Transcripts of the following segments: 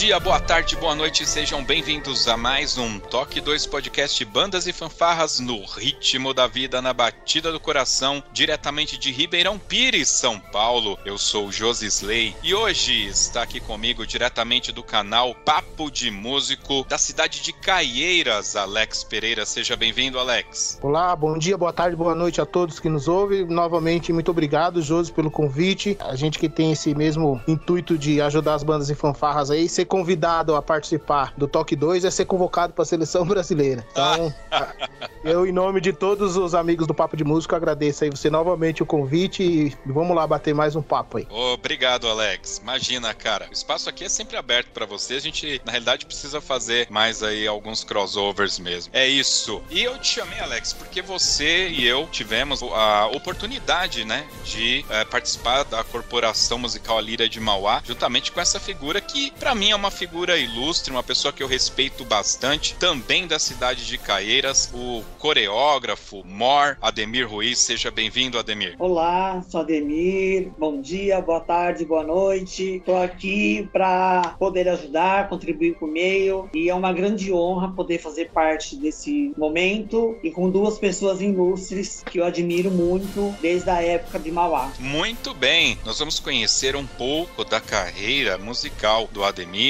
Dia, boa tarde, boa noite, sejam bem-vindos a mais um Toque 2 Podcast Bandas e Fanfarras no ritmo da vida, na batida do coração, diretamente de Ribeirão Pires, São Paulo. Eu sou Josi Slay e hoje está aqui comigo, diretamente do canal Papo de Músico, da cidade de Caieiras, Alex Pereira. Seja bem-vindo, Alex. Olá, bom dia, boa tarde, boa noite a todos que nos ouvem. Novamente, muito obrigado, Josi, pelo convite. A gente que tem esse mesmo intuito de ajudar as bandas e fanfarras aí, ser convidado a participar do Toque 2 é ser convocado para a seleção brasileira. Então, eu, em nome de todos os amigos do Papo de Música, agradeço aí você novamente o convite e vamos lá bater mais um papo aí. Obrigado, Alex. Imagina, cara, o espaço aqui é sempre aberto para você. A gente, na realidade, precisa fazer mais aí alguns crossovers mesmo. É isso. E eu te chamei, Alex, porque você e eu tivemos a oportunidade, né, de é, participar da Corporação Musical Lira de Mauá, juntamente com essa figura que, para mim, é uma figura ilustre, uma pessoa que eu respeito bastante, também da cidade de Caieiras, o coreógrafo Mor Ademir Ruiz. Seja bem-vindo, Ademir. Olá, sou Ademir. Bom dia, boa tarde, boa noite. Estou aqui para poder ajudar, contribuir com o meio e é uma grande honra poder fazer parte desse momento e com duas pessoas ilustres que eu admiro muito desde a época de Mauá. Muito bem, nós vamos conhecer um pouco da carreira musical do Ademir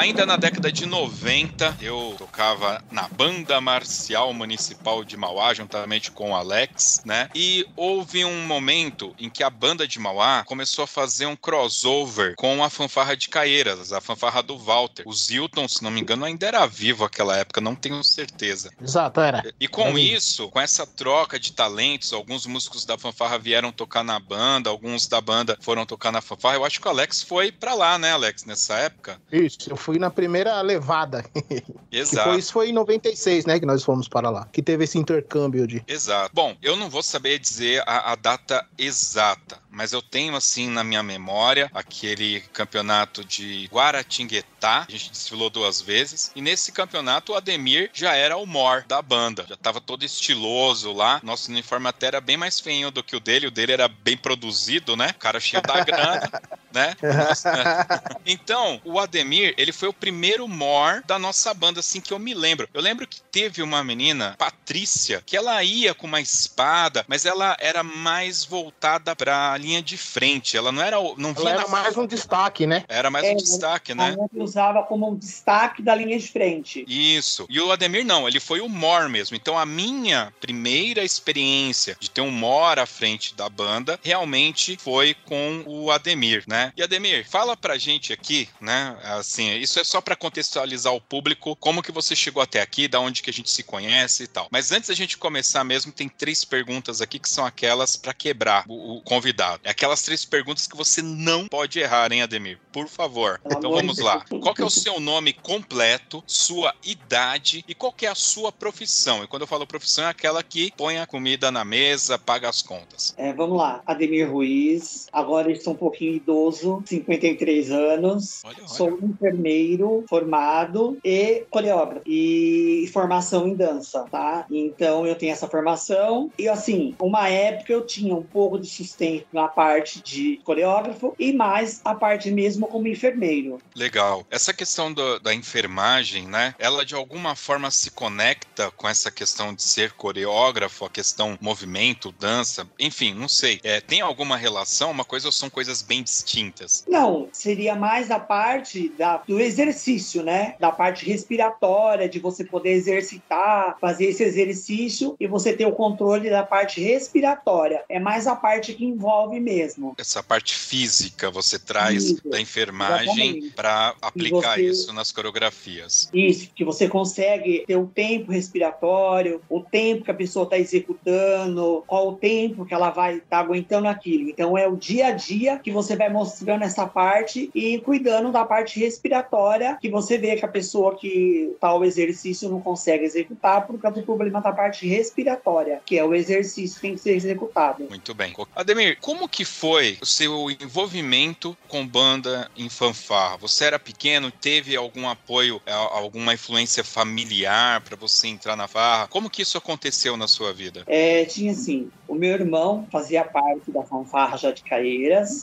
Ainda na década de 90, eu tocava na Banda Marcial Municipal de Mauá, juntamente com o Alex, né? E houve um momento em que a banda de Mauá começou a fazer um crossover com a fanfarra de Caieiras, a fanfarra do Walter. O Zilton, se não me engano, ainda era vivo naquela época, não tenho certeza. Exato, era. E com isso, com essa troca de talentos, alguns músicos da fanfarra vieram tocar na banda, alguns da banda foram tocar na fanfarra. Eu acho que o Alex foi para lá, né, Alex, nessa época? Isso, eu fui na primeira levada. Exato. Foi, isso foi em 96, né, que nós fomos para lá. Que teve esse intercâmbio de. Exato. Bom, eu não vou saber dizer a, a data exata, mas eu tenho assim na minha memória aquele campeonato de Guaratinguetá, a gente desfilou duas vezes, e nesse campeonato o Ademir já era o mor da banda, já tava todo estiloso lá, nosso uniforme até era bem mais feinho do que o dele, o dele era bem produzido, né, o cara cheio da grana, né? então, o Ademir, ele foi o primeiro mor da nossa banda, assim, que eu me lembro. Eu lembro que teve uma menina, Patrícia, que ela ia com uma espada, mas ela era mais voltada pra linha de frente. Ela não era. Não Ela era mais um destaque, né? Era mais É, um destaque, né? A usava como um destaque da linha de frente. Isso. E o Ademir não, ele foi o Mor mesmo. Então a minha primeira experiência de ter um Mor à frente da banda realmente foi com o Ademir, né? E Ademir, fala pra gente aqui, né? Assim, isso é só pra contextualizar o público, como que você chegou até aqui, da onde que a gente se conhece e tal. Mas antes da gente começar mesmo, tem três perguntas aqui que são aquelas pra quebrar o, o convidado. Errado. É aquelas três perguntas que você não pode errar, hein, Ademir? Por favor. Pelo então vamos lá. Qual é o seu nome completo, sua idade e qual que é a sua profissão? E quando eu falo profissão, é aquela que põe a comida na mesa, paga as contas. É, vamos lá, Ademir Ruiz, agora estou um pouquinho idoso, 53 anos, Olha, olha. sou um enfermeiro formado e coreógrafo e formação em dança, tá? Então eu tenho essa formação e assim, uma época eu tinha um pouco de sustento na parte de coreógrafo e mais a parte mesmo como enfermeiro. Legal. Essa questão do- da enfermagem, né? Ela de alguma forma se conecta com essa questão de ser coreógrafo, a questão movimento, dança, enfim, não sei. É, tem alguma relação? Uma coisa ou são coisas bem distintas? Não, seria mais a parte da, do exercício, né? Da parte respiratória, de você poder exercitar, fazer esse exercício e você ter o controle da parte respiratória. É mais a parte que envolve mesmo. Essa parte física você traz Isso, da enfermagem para aplicar você- isso nas coreografias. Isso, que você consegue ter o tempo respiratório, o tempo que a pessoa está executando, qual o tempo que ela vai estar aguentando aquilo. Então é o dia a dia que você vai mostrando essa parte e cuidando da parte respiratória, que você vê que a pessoa que tal exercício não consegue executar por causa do problema da parte respiratória, que é o exercício que tem que ser executado. Muito bem. Ademir, como que foi o seu envolvimento com banda em fanfarra? Você era pequeno, teve algum apoio, a- alguma influência familiar para você entrar na farra? Como que isso aconteceu na sua vida? É, tinha assim, o meu irmão fazia parte da fanfarra de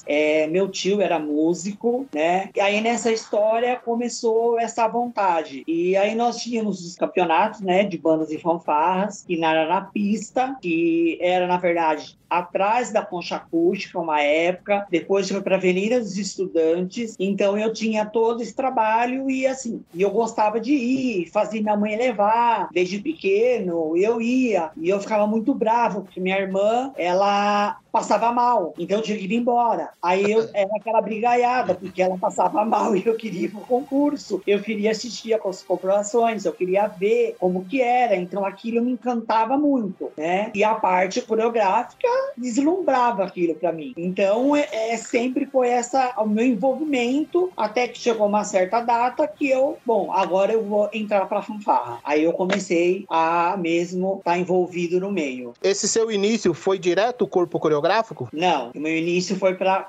é, meu tio era músico, né? E aí nessa história começou essa vontade. E aí nós tínhamos os campeonatos, né, de bandas e fanfarras, que era na pista, que era na verdade atrás da concha acústica uma época, depois foi para Avenida dos Estudantes, então eu tinha todo esse trabalho e assim, e eu gostava de ir, fazia minha mãe levar, desde pequeno, eu ia, e eu ficava muito bravo, porque minha irmã, ela passava mal, então eu tinha que ir embora. Aí eu era aquela brigaiada, porque ela passava mal e eu queria ir pro concurso, eu queria assistir as comprovações, eu queria ver como que era, então aquilo me encantava muito, né? E a parte coreográfica deslumbrava aquilo para mim. Então, é, é, sempre foi essa o meu envolvimento até que chegou uma certa data que eu, bom, agora eu vou entrar para fanfarra. Aí eu comecei a mesmo estar envolvido no meio. Esse seu início foi direto o corpo coreográfico? Não, o meu início foi para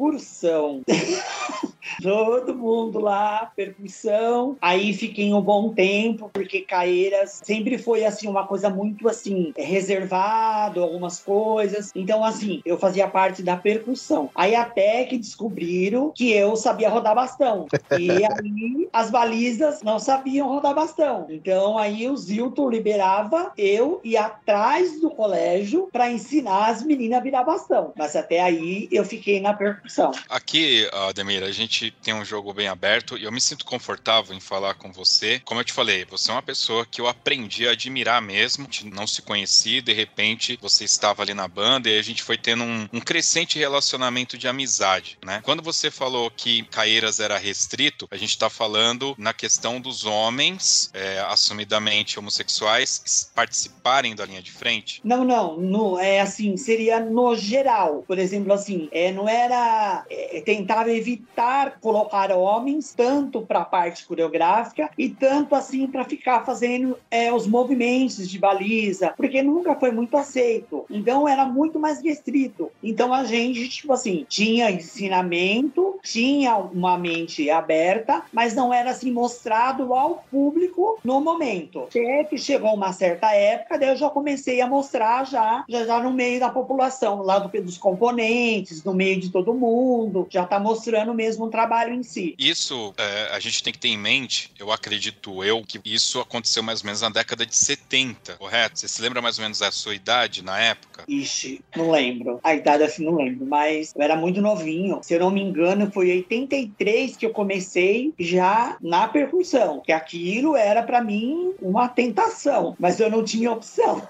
percussão. Todo mundo lá, percussão. Aí fiquei um bom tempo, porque Caeiras sempre foi assim uma coisa muito assim, reservado, algumas coisas. Então, assim, eu fazia parte da percussão. Aí até que descobriram que eu sabia rodar bastão. E aí as balizas não sabiam rodar bastão. Então aí o Zilton liberava eu ir atrás do colégio para ensinar as meninas a virar bastão. Mas até aí eu fiquei na percussão. Aqui, Ademir, a gente tem um jogo bem aberto e eu me sinto confortável em falar com você. Como eu te falei, você é uma pessoa que eu aprendi a admirar mesmo, de não se conhecia, de repente você estava ali na banda e a gente foi tendo um, um crescente relacionamento de amizade, né? Quando você falou que Caeiras era restrito, a gente está falando na questão dos homens é, assumidamente homossexuais participarem da linha de frente. Não, não, no, é assim, seria no geral. Por exemplo, assim, é, não era. É, tentava evitar colocar homens tanto para a parte coreográfica e tanto assim para ficar fazendo é, os movimentos de baliza, porque nunca foi muito aceito. Então era muito mais restrito. Então a gente, tipo assim, tinha ensinamento, tinha uma mente aberta, mas não era assim mostrado ao público no momento. Até que chegou uma certa época, daí eu já comecei a mostrar já, já, já no meio da população, lá do, dos componentes, no meio de todo mundo, já tá mostrando mesmo o trabalho em si. Isso é, a gente tem que ter em mente, eu acredito eu, que isso aconteceu mais ou menos na década de 70, correto? Você se lembra mais ou menos da sua idade na época? Ixi, não lembro. A idade assim não lembro, mas eu era muito novinho. Se eu não me engano, foi em 83 que eu comecei já na percussão, que aquilo era para mim uma tentação, mas eu não tinha opção.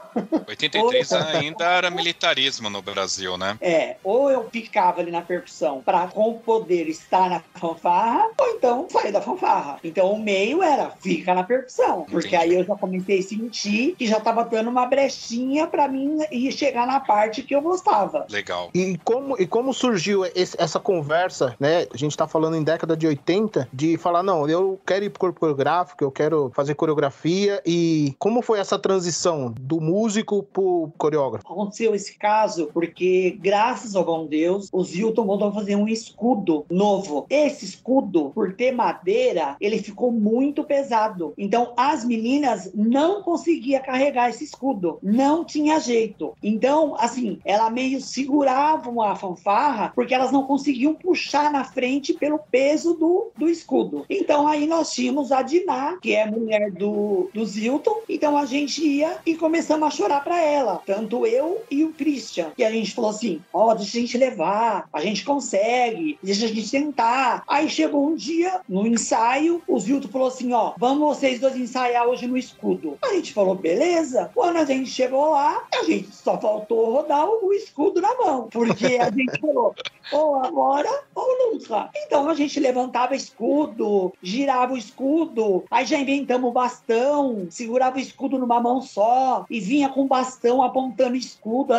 83 ainda era militarismo no Brasil, né? É, ou eu ficava ali na percussão para com poder estar na fanfarra, ou então sair da fanfarra. Então o meio era fica na percussão, porque Entendi. aí eu já comecei a sentir que já tava dando uma brechinha para mim ir chegar na parte que eu gostava. Legal. E como, e como surgiu esse- essa conversa, né? A gente tá falando em década de 80, de falar, não, eu quero ir pro corpo coreográfico, eu quero fazer coreografia. E como foi essa transição do músico pro coreógrafo? Aconteceu esse caso porque, graças ao bom Deus, o Zilton mandou fazer um escudo novo. Esse escudo, por ter madeira, ele ficou muito pesado. Então, as meninas não conseguiam carregar esse escudo. Não tinha jeito. Então, assim, ela meio seguravam a fanfarra porque elas não conseguiam puxar na frente pelo peso do, do escudo. Então, aí nós tínhamos a Diná, que é mulher do, do Zilton. Então, a gente ia e começamos a chorar pra ela. Tanto eu e o Christian. E a gente falou assim: ó, deixa a gente levar, a gente consegue, deixa a gente tentar. Aí chegou um dia, no ensaio, o Zilton falou assim: ó, vamos vocês dois ensaiar hoje no escudo. A gente falou, beleza. Quando a gente chegou lá, a gente só faltou rodar o escudo na mão. Porque a gente falou, ou agora ou nunca. Então a gente levantava escudo, girava o escudo, aí já inventamos o bastão, segurava o escudo numa mão só e vinha com o bastão apontando escudo,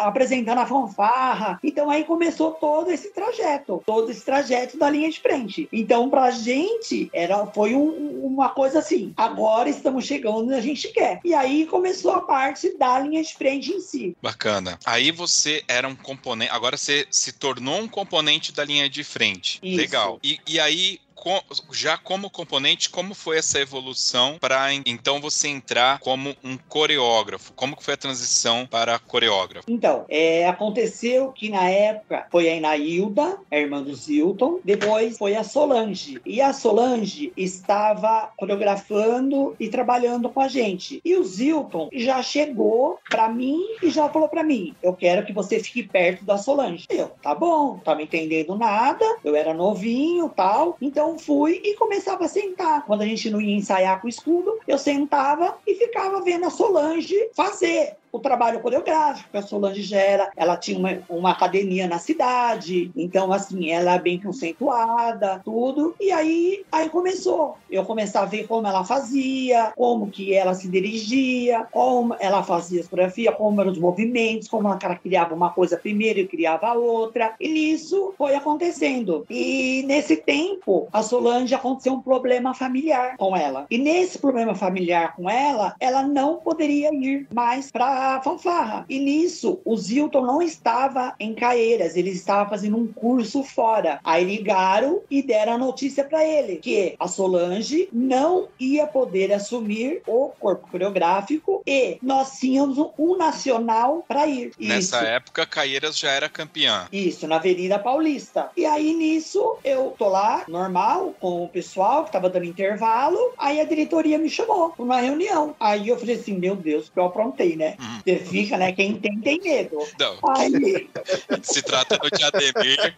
apresentando a fanfarra. Então aí começou todo esse trajeto, todo esse trajeto da linha de frente. Então pra gente era foi um- uma coisa assim, agora estamos chegando onde a gente quer. E aí começou a parte da linha de frente em si. Bacana. Aí você era um componente. Agora você se tornou um componente da linha de frente. Isso. Legal. E, e aí. Co- Já como componente, como foi essa evolução para então você entrar como um coreógrafo? Como que foi a transição para coreógrafo? Então, é, aconteceu que na época foi a Inailda, a irmã do Zilton, depois foi a Solange. E a Solange estava coreografando e trabalhando com a gente. E o Zilton já chegou pra mim e já falou pra mim: Eu quero que você fique perto da Solange. Eu, tá bom, não tava entendendo nada, eu era novinho tal. Então fui e começava a sentar. Quando a gente não ia ensaiar com o escudo, eu sentava e ficava vendo a Solange fazer o trabalho coreográfico. A Solange já era, ela tinha uma, uma academia na cidade, então assim, ela é bem conceituada, tudo. E aí, aí começou. Eu começava a ver como ela fazia, como que ela se dirigia, como ela fazia a coreografia, como eram os movimentos, como ela criava uma coisa primeiro e criava a outra. E nisso foi acontecendo. E nesse tempo, a Solange aconteceu um problema familiar com ela. E nesse problema familiar com ela, ela não poderia ir mais para fanfarra. E nisso, o Zilton não estava em Caeiras, ele estava fazendo um curso fora. Aí ligaram e deram a notícia para ele que a Solange não ia poder assumir o corpo coreográfico e nós tínhamos um nacional para ir. Nessa Isso. época, Caeiras já era campeã. Isso, na Avenida Paulista. E aí, nisso, eu tô lá, normal, com o pessoal que tava dando intervalo. Aí a diretoria me chamou pra uma reunião. Aí eu falei assim: meu Deus, que eu aprontei, né? Hum. Você fica, né? Quem tem, tem medo. Não, Aí, se trata do Diademir.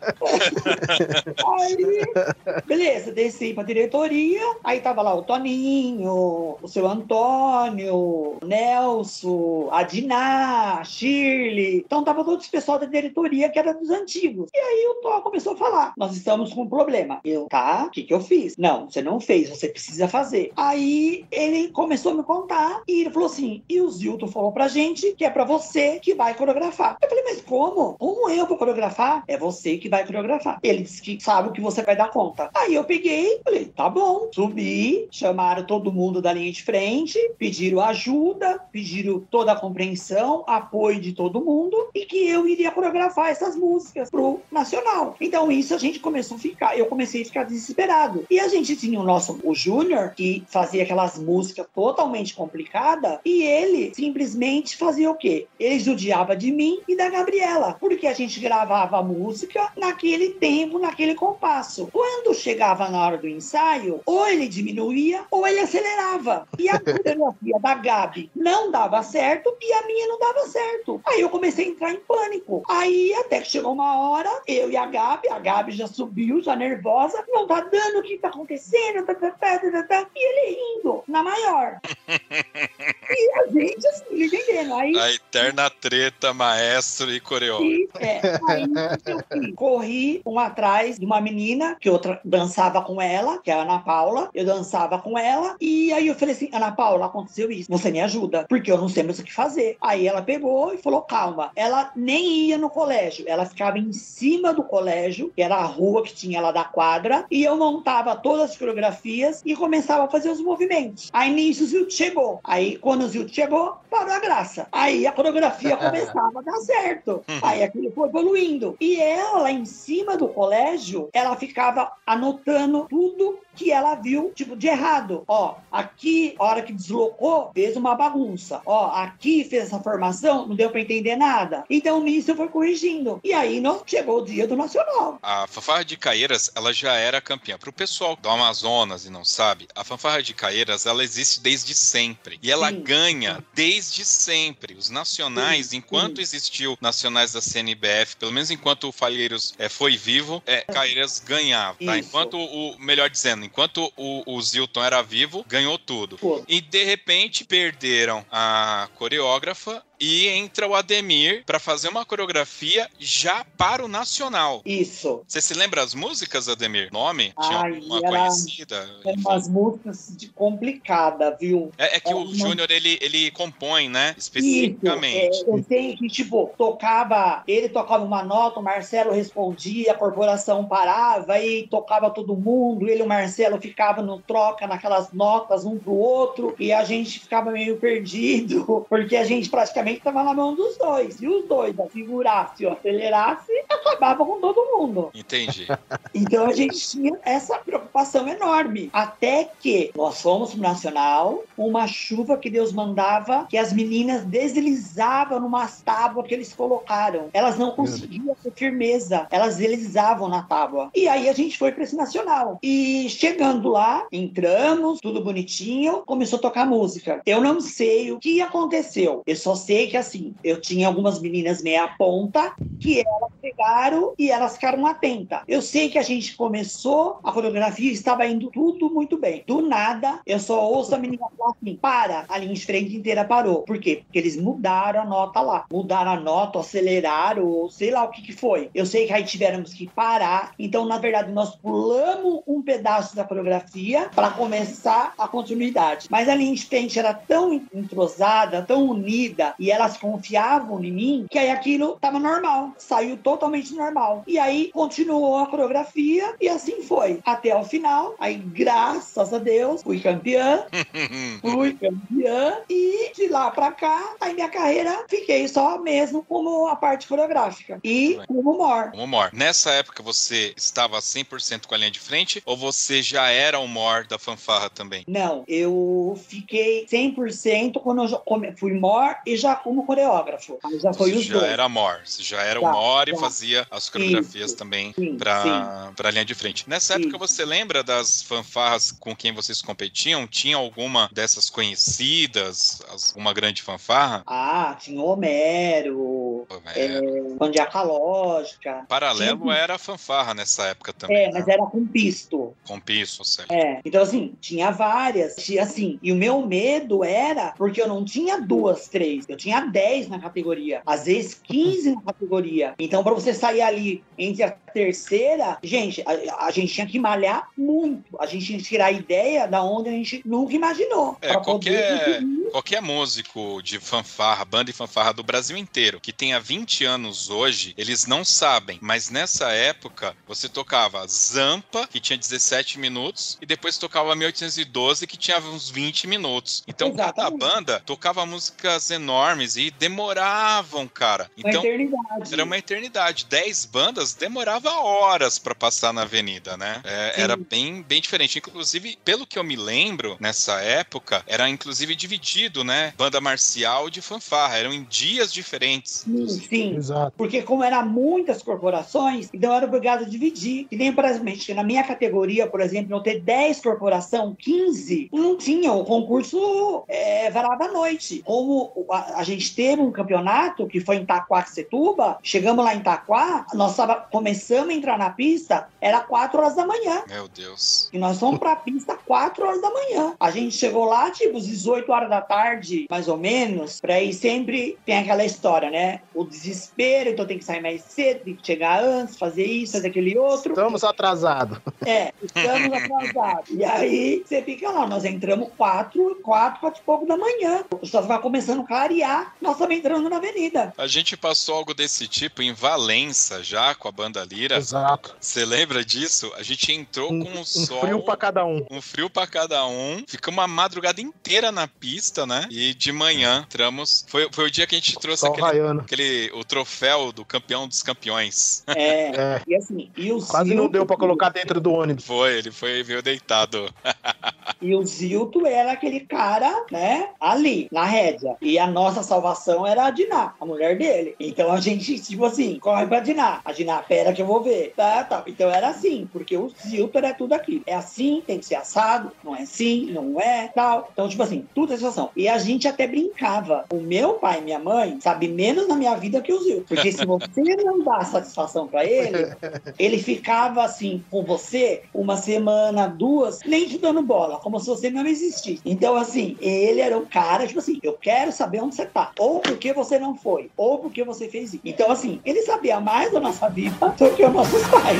aí, beleza, desci pra diretoria. Aí tava lá o Toninho, o seu Antônio, o Nelson, a Diná, a Shirley. Então tava todo esse pessoal da diretoria que era dos antigos. E aí o Tó começou a falar: Nós estamos com um problema. Eu, tá? O que, que eu fiz? Não, você não fez, você precisa fazer. Aí ele começou a me contar e ele falou assim: e o Zilton falou pra gente que é pra você que vai coreografar. Eu falei, mas como? Como eu vou coreografar? É você que vai coreografar. Ele disse que sabe o que você vai dar conta. Aí eu peguei, falei, tá bom. Subi, chamaram todo mundo da linha de frente, pediram ajuda, pediram toda a compreensão, apoio de todo mundo e que eu iria coreografar essas músicas pro nacional. Então isso a gente começou a ficar, eu comecei a ficar desesperado. E a gente tinha o nosso, o Júnior, que fazia aquelas músicas totalmente complicadas e ele simplesmente fazia o quê? Ele judiava de mim e da Gabriela, porque a gente gravava a música naquele tempo, naquele compasso. Quando chegava na hora do ensaio, ou ele diminuía ou ele acelerava. E a coreografia da Gabi não dava certo e a minha não dava certo. Aí eu comecei a entrar em pânico. Aí até que chegou uma hora, eu e a Gabi, a Gabi já subiu, já nervosa, não tá dando o que tá acontecendo, tá, tá, tá, tá, tá, tá. e ele rindo, na maior. E a gente, assim, entendeu? Aí, A eterna treta, maestro e coreógrafo. e, é, aí eu fui, corri um atrás de uma menina que eu tra- dançava com ela, que é a Ana Paula. Eu dançava com ela. E aí eu falei assim: Ana Paula, aconteceu isso. Você me ajuda, porque eu não sei mais o que fazer. Aí ela pegou e falou: calma. Ela nem ia no colégio, ela ficava em cima do colégio, que era a rua que tinha lá da quadra, e eu montava todas as coreografias e começava a fazer os movimentos. Aí nisso o Zilt chegou. Aí quando o Zilt chegou, parou a graça. Aí a coreografia começava a dar certo. Aí aquilo foi evoluindo. E ela, lá em cima do colégio, ela ficava anotando tudo que ela viu, tipo, de errado. Ó, aqui, a hora que deslocou, fez uma bagunça. Ó, aqui fez essa formação, não deu pra entender nada. Então, nisso eu fui corrigindo. E aí, nós, chegou o dia do Nacional. A fanfarra de Caeiras, ela já era campeã. Para o pessoal do Amazonas e não sabe, a fanfarra de Caeiras, ela existe desde sempre. E ela Sim. ganha desde sempre. Os nacionais, enquanto existiu nacionais da CNBF, pelo menos enquanto o Falheiros é, foi vivo, é, Caeiras ganhava. Tá? Enquanto o, melhor dizendo, enquanto o, o Zilton era vivo, ganhou tudo. Pô, E de repente perderam a coreógrafa e entra o Ademir para fazer uma coreografia já para o nacional. isso. Você se lembra as músicas, Ademir? Nome? Tinha Ai, alguma era- conhecida? É umas músicas de complicada, viu? É, é que o Uma- Júnior, ele, ele compõe, né? Isso, Especificamente. é, eu sei que, tipo, tocava, ele tocava uma nota, o Marcelo respondia, a corporação parava e tocava todo mundo, ele e o Marcelo ficava no troca naquelas notas um pro outro, e a gente ficava meio perdido, porque a gente praticamente tava na mão dos dois, e os dois, a segurasse ou acelerasse, acabava com todo mundo. Entendi. Então a gente tinha essa preocupação enorme. Até que nós fomos pro Nacional, uma chuva que Deus mandava, que as meninas deslizavam numas tábuas que eles colocaram. Elas não conseguiam ter firmeza. Elas deslizavam na tábua. E aí a gente foi para esse Nacional. E chegando lá, entramos, tudo bonitinho, começou a tocar música. Eu não sei o que aconteceu. Eu só sei que assim, eu tinha algumas meninas meia ponta que elas pegaram e elas ficaram atentas. Eu sei que a gente começou a coreografia estava indo tudo muito bem. Do nada, eu só ouço a menina falar assim: para, a linha de frente inteira parou. Por quê? Porque eles mudaram a nota lá. Mudaram a nota, aceleraram, ou sei lá o que, que foi. Eu sei que aí tivemos que parar. Então, na verdade, nós pulamos um pedaço da coreografia para começar a continuidade. Mas a linha de frente era tão entrosada, tão unida, e elas confiavam em mim, que aí aquilo tava normal. Saiu totalmente normal. E aí continuou a coreografia e assim foi. Até o final. Aí, graças a Deus, fui campeã. Fui campeã. E de lá pra cá, aí minha carreira fiquei só mesmo como a parte coreográfica. E como humor. Um humor. Nessa época você estava 100% com a linha de frente ou você já era o mor da fanfarra também? Não, eu fiquei 100% quando eu fui mor e já como coreógrafo. Aí já foi os já dois. era mor, você já era Já, o mor e já. fazia as coreografias Isso. também para a linha de frente. Nessa época Isso. você lembra das fanfarras com quem vocês competiam? Tinha alguma dessas conhecidas, as- uma grande fanfarra? Ah, tinha Homero, É, Pandiaca Lógica. Paralelo tinha- era a fanfarra nessa época também, É, né? mas era com pisto. com piso, certo? É, então assim, tinha várias, tinha assim, e o meu medo era porque eu não tinha duas, três, eu tinha dez na categoria, às vezes 15 na categoria. Então, pra você sair ali entre a terceira, gente, a, a gente tinha que malhar muito, a gente tinha que tirar a ideia da onde a gente nunca imaginou. É, qualquer-. Qualquer músico de fanfarra, banda e fanfarra do Brasil inteiro, que tenha 20 anos hoje, eles não sabem. Mas nessa época, você tocava Zampa, que tinha 17 minutos, e depois tocava 1812, que tinha uns 20 minutos. Então, cada Exatamente. banda tocava músicas enormes e demoravam, cara. Uma Então, eternidade. era uma eternidade. 10 bandas demorava horas pra passar na avenida, né? É, era bem, bem diferente. Inclusive, pelo que eu me lembro, nessa época, era inclusive dividido, né? Banda marcial de fanfarra. Eram em dias diferentes. Sim, sim. Exato. Porque como eram muitas corporações, então era obrigado a dividir. E nem, por exemplo, na minha categoria, por exemplo, eu ter 10 corporação, 15, não tinha. O concurso é, varava à noite. Como a, a gente teve um campeonato, que foi em Taquacetuba, Chegamos lá em Itaquá, nós tava, começamos a entrar na pista, era 4 horas da manhã. Meu Deus. E nós fomos pra pista 4 horas da manhã. A gente chegou lá, tipo, às 18 horas da tarde, mais ou menos, pra ir sempre. Tem aquela história, né? O desespero, então tem que sair mais cedo, tem que chegar antes, fazer isso, fazer aquele outro. Estamos atrasados. É, estamos atrasados. E aí você fica lá, nós entramos 4, 4, 4 e pouco da manhã. O sol vai começando a clarear, nós estamos entrando na avenida. A gente passou algo desse tipo em Valença já com a banda Lira. Exato. Você lembra disso? A gente entrou Um, com o um sol. frio pra cada um. Um frio pra cada um. Ficamos uma madrugada inteira na pista, né? E de manhã entramos. Foi, foi o dia que a gente trouxe Sol aquele, aquele o troféu do campeão dos campeões. É, É, e assim, e o quase não deu pra colocar dentro do ônibus. Foi, ele foi veio deitado. E o Zilton era aquele cara, né, ali, na rédea. E a nossa salvação era a Diná, a mulher dele. Então a gente, tipo assim, corre pra Diná. A Diná, pera que eu vou ver. Tá, tá. Então era assim, porque o Zilton era tudo aquilo. É assim, tem que ser assado, não é assim, não é, tal. Então, tipo assim, tudo é situação. E a gente até brincava. O meu pai e minha mãe sabe menos na minha vida que o Zilton. Porque se você não dá satisfação pra ele, ele ficava assim com você uma semana, duas, nem te dando bola, como se você não existisse. Então, assim, ele era o cara, tipo assim, eu quero saber onde você tá. Ou porque você não foi, ou porque você fez isso. Então, assim, ele sabia mais da nossa vida do que os nossos pais.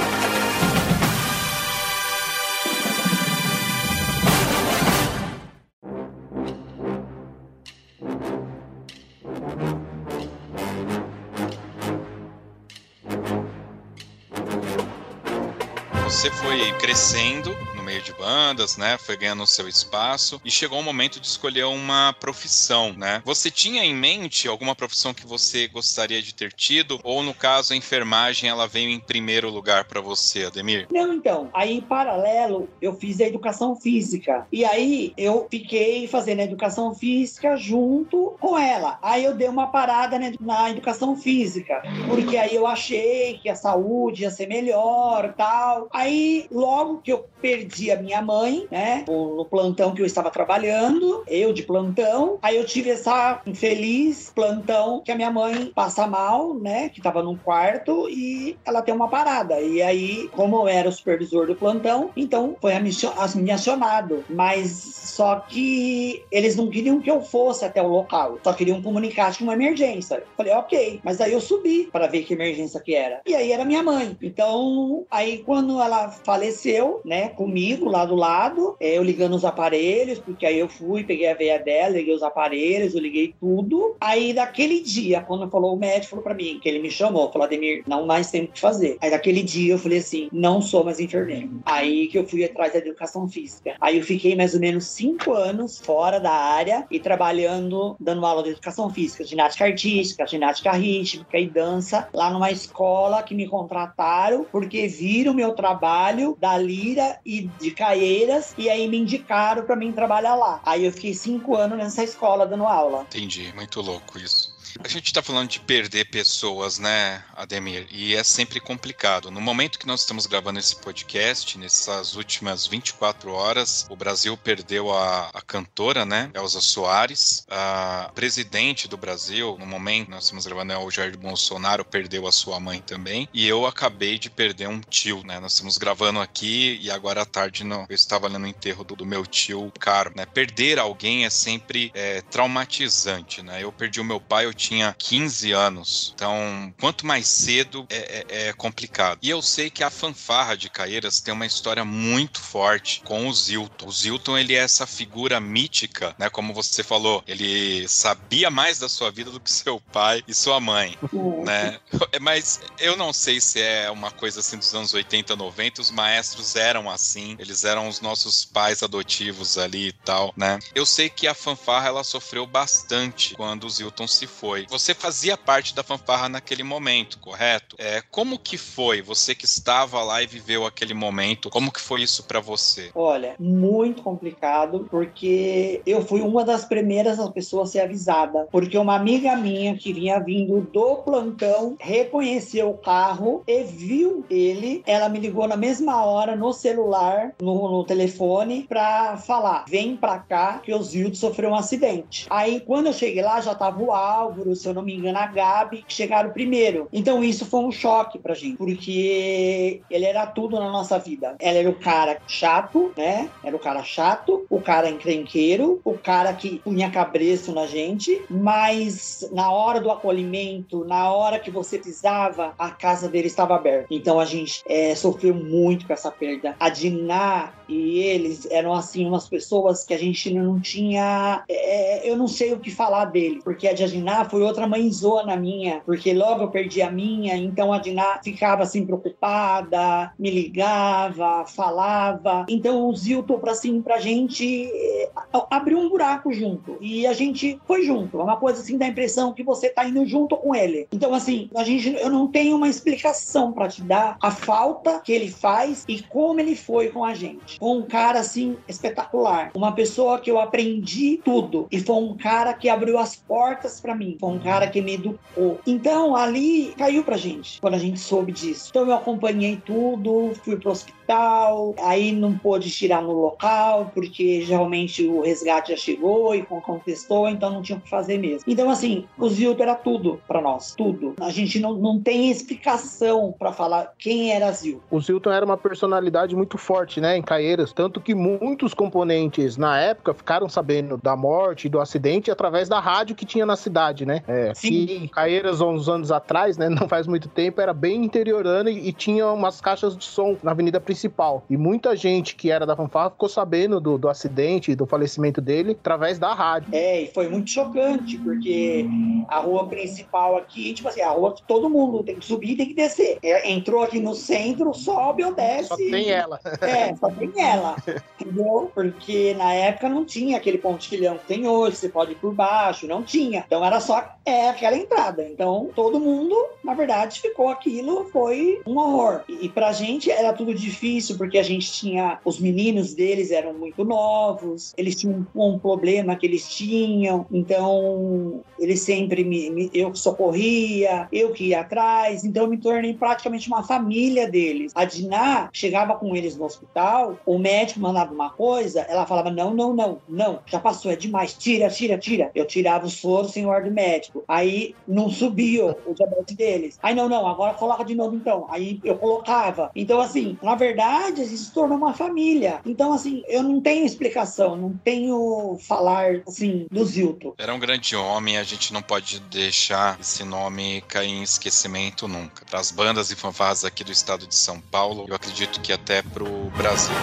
Você foi crescendo meio de bandas, né? Foi ganhando seu espaço e chegou o momento de escolher uma profissão, né? Você tinha em mente alguma profissão que você gostaria de ter tido ou no caso a enfermagem ela veio em primeiro lugar para você, Ademir? Não, então, aí em paralelo eu fiz a educação física. E aí eu fiquei fazendo a educação física junto com ela. Aí eu dei uma parada né, na educação física, porque aí eu achei que a saúde ia ser melhor tal. Aí logo que eu perdi a minha mãe, né, no plantão que eu estava trabalhando, eu de plantão, aí eu tive essa infeliz plantão que a minha mãe passa mal, né, que estava num quarto e ela tem uma parada. E aí, como eu era o supervisor do plantão, então foi a me acionado. Mas só que eles não queriam que eu fosse até o local, só queriam comunicar de uma emergência. Eu falei, ok, mas aí eu subi para ver que emergência que era. E aí era minha mãe. Então, aí quando ela faleceu, né, comigo lá do lado, eh, eu ligando os aparelhos, porque aí eu fui, peguei a veia dela, liguei os aparelhos, eu liguei tudo. Aí daquele dia, quando falou o médico, falou para mim, que ele me chamou, falou, Ademir, não mais tem o que fazer. Aí daquele dia eu falei assim, não sou mais enfermeiro. Aí que eu fui atrás da educação física. Aí eu fiquei mais ou menos cinco anos fora da área e trabalhando, dando aula de educação física, ginástica artística, ginástica rítmica e dança, lá numa escola que me contrataram porque viram meu trabalho da Lira e de Caieiras e aí me indicaram para mim trabalhar lá. Aí eu fiquei cinco anos nessa escola dando aula. Entendi, muito louco isso. A gente tá falando de perder pessoas, né, Ademir? E é sempre complicado. No momento que nós estamos gravando esse podcast, nessas últimas 24 horas, o Brasil perdeu a, a cantora, né, Elza Soares. A presidente do Brasil, no momento que nós estamos gravando, é o Jair Bolsonaro, perdeu a sua mãe também. E eu acabei de perder um tio, né? Nós estamos gravando aqui e agora à tarde não, eu estava lá no enterro do, do meu tio caro, né? Perder alguém é sempre é, traumatizante, né? Eu perdi o meu pai, eu tinha 15 anos. Então, quanto mais cedo é, é- é complicado. E eu sei que a fanfarra de Caeiras tem uma história muito forte com o Zilton. O Zilton, ele é essa figura mítica, né? Como você falou, ele sabia mais da sua vida do que seu pai e sua mãe né? Mas eu não sei se é uma coisa assim dos anos 80, 90, os maestros eram assim, eles eram os nossos pais adotivos ali e tal, né? Eu sei que a fanfarra ela sofreu bastante quando o Zilton se foi. Você fazia parte da fanfarra naquele momento, correto? É, como que foi? Você que estava lá e viveu aquele momento, como que foi isso pra você? Olha, muito complicado, porque eu fui uma das primeiras pessoas a ser avisada. Porque uma amiga minha que vinha vindo do plantão reconheceu o carro e viu ele. Ela me ligou na mesma hora no celular, no, no telefone, pra falar: vem pra cá que o Zildo sofreu um acidente. Aí, quando eu cheguei lá, já tava o áudio Álvaro, se eu não me engano, a Gabi, que chegaram primeiro. Então isso foi um choque pra gente, porque ele era tudo na nossa vida. Ela era o cara chato, né? Era o cara chato, o cara encrenqueiro, o cara que punha cabreço na gente, mas na hora do acolhimento, na hora que você pisava, a casa dele estava aberta. Então a gente é, sofreu muito com essa perda. A Diná e eles eram assim umas pessoas que a gente não tinha é, eu não sei o que falar dele porque a Diná foi outra mãezona minha porque logo eu perdi a minha então a Diná ficava assim preocupada me ligava falava. Então o Zilton assim pra gente é, abriu um buraco junto. E a gente foi junto. É uma coisa assim da impressão que você tá indo junto com ele. Então assim a gente eu não tenho uma explicação para te dar a falta que ele faz e como ele foi com a gente. Foi um cara assim espetacular, uma pessoa que eu aprendi tudo. E foi um cara que abriu as portas para mim, foi um cara que me educou. Então ali caiu pra gente quando a gente soube disso. Então eu acompanhei tudo, fui pro hospital, aí não pôde tirar no local porque geralmente o resgate já chegou e contestou, então não tinha o que fazer mesmo. Então assim, o Zilton era tudo para nós, tudo. A gente não, não tem explicação para falar quem era Zilton. O Zilton era uma personalidade muito forte, né, em Caê tanto que muitos componentes na época ficaram sabendo da morte e do acidente através da rádio que tinha na cidade, né? É, Sim. Caeiras, uns anos atrás, né, não faz muito tempo, era bem interiorana e, e, tinha umas caixas de som na avenida principal. E muita gente que era da fanfarra ficou sabendo do, do acidente, do falecimento dele, através da rádio. É, e foi muito chocante, porque a rua principal aqui, tipo assim, a rua que todo mundo tem que subir e tem que descer. É, entrou aqui no centro, sobe ou desce. Só tem ela. É, só tem ela, entendeu? Porque na época não tinha aquele pontilhão que tem hoje, você pode ir por baixo, não tinha. Então era só é, aquela entrada. Então todo mundo, na verdade, ficou aquilo, foi um horror. E, e pra gente era tudo difícil, porque a gente tinha, os meninos deles eram muito novos, eles tinham um, um problema que eles tinham, então eles sempre me, me, eu socorria, eu que ia atrás, então eu me tornei praticamente uma família deles. A Diná chegava com eles no hospital, o médico mandava uma coisa, ela falava: não, não, não, não, já passou, é demais, tira, tira, tira. Eu tirava o soro sem ordem médico. Aí não subia o diabetes deles. Aí, não, não, agora coloca de novo então. Aí eu colocava. Então, assim, na verdade, a gente se tornou uma família. Então, assim, eu não tenho explicação, não tenho falar, assim, do Zilton. Era um grande homem, a gente não pode deixar esse nome cair em esquecimento nunca. Para as bandas e fanfarras aqui do estado de São Paulo, eu acredito que até para o Brasil.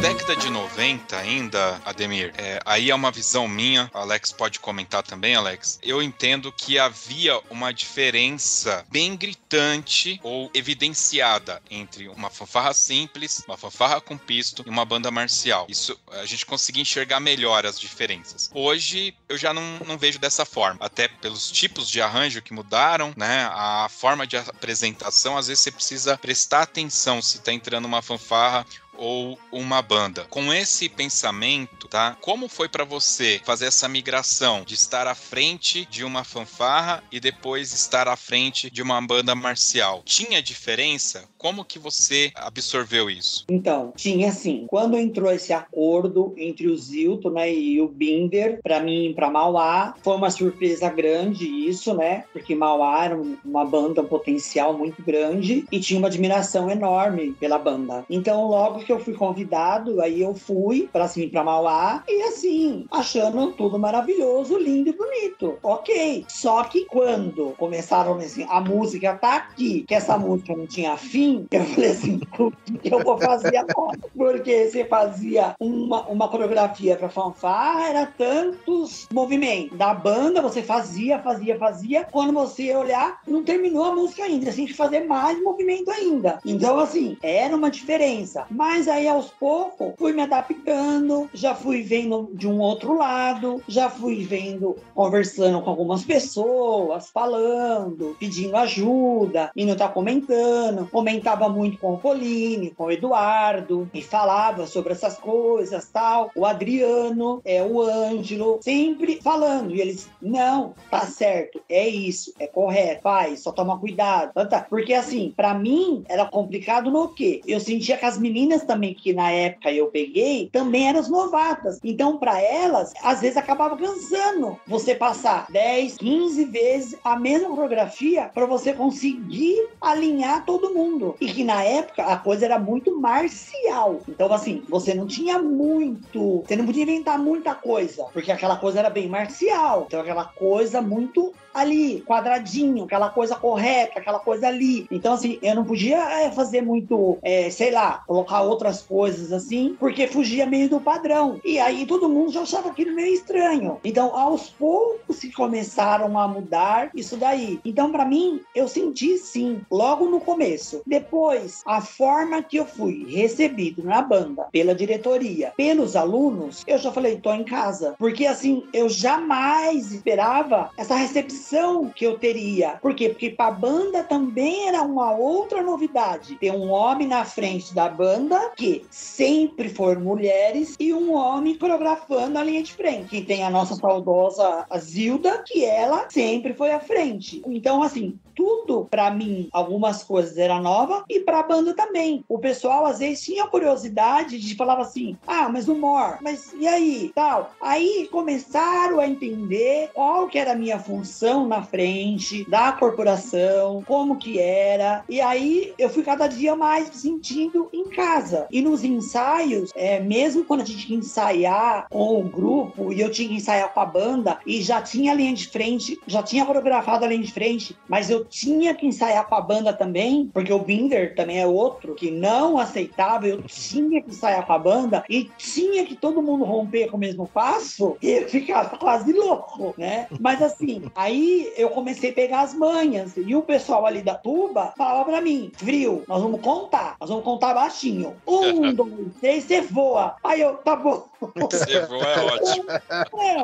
Década de 90 ainda, Ademir, é, aí é uma visão minha, Alex pode comentar também, Alex. Eu entendo que havia uma diferença bem gritante ou evidenciada entre uma fanfarra simples, uma fanfarra com pisto e uma banda marcial. Isso a gente conseguia enxergar melhor as diferenças. Hoje eu já não, não vejo dessa forma, até pelos tipos de arranjo que mudaram, né? A forma de apresentação, às vezes você precisa prestar atenção se tá entrando uma fanfarra ou uma banda. Com esse pensamento, tá? Como foi para você fazer essa migração de estar à frente de uma fanfarra e depois estar à frente de uma banda marcial? Tinha diferença? Como que você absorveu isso? Então, tinha sim. Quando entrou esse acordo entre o Zilton né, e o Binder, para mim, para Mauá, foi uma surpresa grande isso, né? Porque Mauá era uma banda um potencial muito grande e tinha uma admiração enorme pela banda. Então, logo que eu fui convidado, aí eu fui para assim, para Mauá e assim, achando tudo maravilhoso, lindo e bonito. OK. Só que quando começaram assim, a música tá aqui, que essa música não tinha fim, eu falei assim, o que eu vou fazer agora? Porque você fazia uma, uma coreografia para fanfarra, era tantos movimentos. Da banda você fazia, fazia, fazia. Quando você olhar, não terminou a música ainda. Você tinha que fazer mais movimento ainda. Então, assim, era uma diferença. Mas Mas aí aos poucos fui me adaptando, já fui vendo de um outro lado, já fui vendo, conversando com algumas pessoas, falando, pedindo ajuda, e não tá comentando. Comentava muito com o Pauline, com o Eduardo, e falava sobre essas coisas, tal. O Adriano, é o Ângelo, sempre falando. E eles, não, tá certo, é isso, é correto, faz, só toma cuidado. Porque assim, para mim era complicado no quê? Eu sentia que as meninas também que na época eu peguei também eram as novatas. Então, para elas, às vezes acabava cansando você passar 10, 15 vezes a mesma coreografia para você conseguir alinhar todo mundo. E que na época a coisa era muito marcial. Então, assim, você não tinha muito, você não podia inventar muita coisa, porque aquela coisa era bem marcial. Então, aquela coisa muito ali, quadradinho, aquela coisa correta, aquela coisa ali. Então, assim, eu não podia é, fazer muito, é, sei lá, colocar outras coisas assim, porque fugia meio do padrão. E aí todo mundo já achava aquilo meio estranho. Então, aos poucos que começaram a mudar isso daí. Então, para mim, eu senti sim, logo no começo. Depois, a forma que eu fui recebido na banda, pela diretoria, pelos alunos, eu já falei, tô em casa. Porque assim, eu jamais esperava essa recepção que eu teria. Por quê? Porque para a banda também era uma outra novidade. Ter um homem na frente da banda, que sempre foram mulheres, e um homem coreografando a linha de frente. Que tem a nossa saudosa Zilda, que ela sempre foi à frente. Então, assim, tudo para mim, algumas coisas era nova e para a banda também. O pessoal às vezes tinha curiosidade de falar assim: "Ah, mas humor, mas e aí?", tal. Aí começaram a entender qual que era a minha função na frente da corporação, como que era. E aí eu fui cada dia mais me sentindo em casa. E nos ensaios, é, mesmo quando a gente tinha que ensaiar com o grupo e eu tinha que ensaiar com a banda e já tinha a linha de frente, já tinha coreografado a linha de frente, mas eu tinha que ensaiar com a banda também, porque o Binder também é outro que não aceitava, eu tinha que ensaiar com a banda e tinha que todo mundo romper com o mesmo passo e eu ficava quase louco, né? Mas assim, aí eu comecei a pegar as manhas e o pessoal ali da tuba falava pra mim, frio, nós vamos contar, nós vamos contar baixinho. Um, dois, três, você voa. Aí eu, tá bom. Você voa é ótimo. É.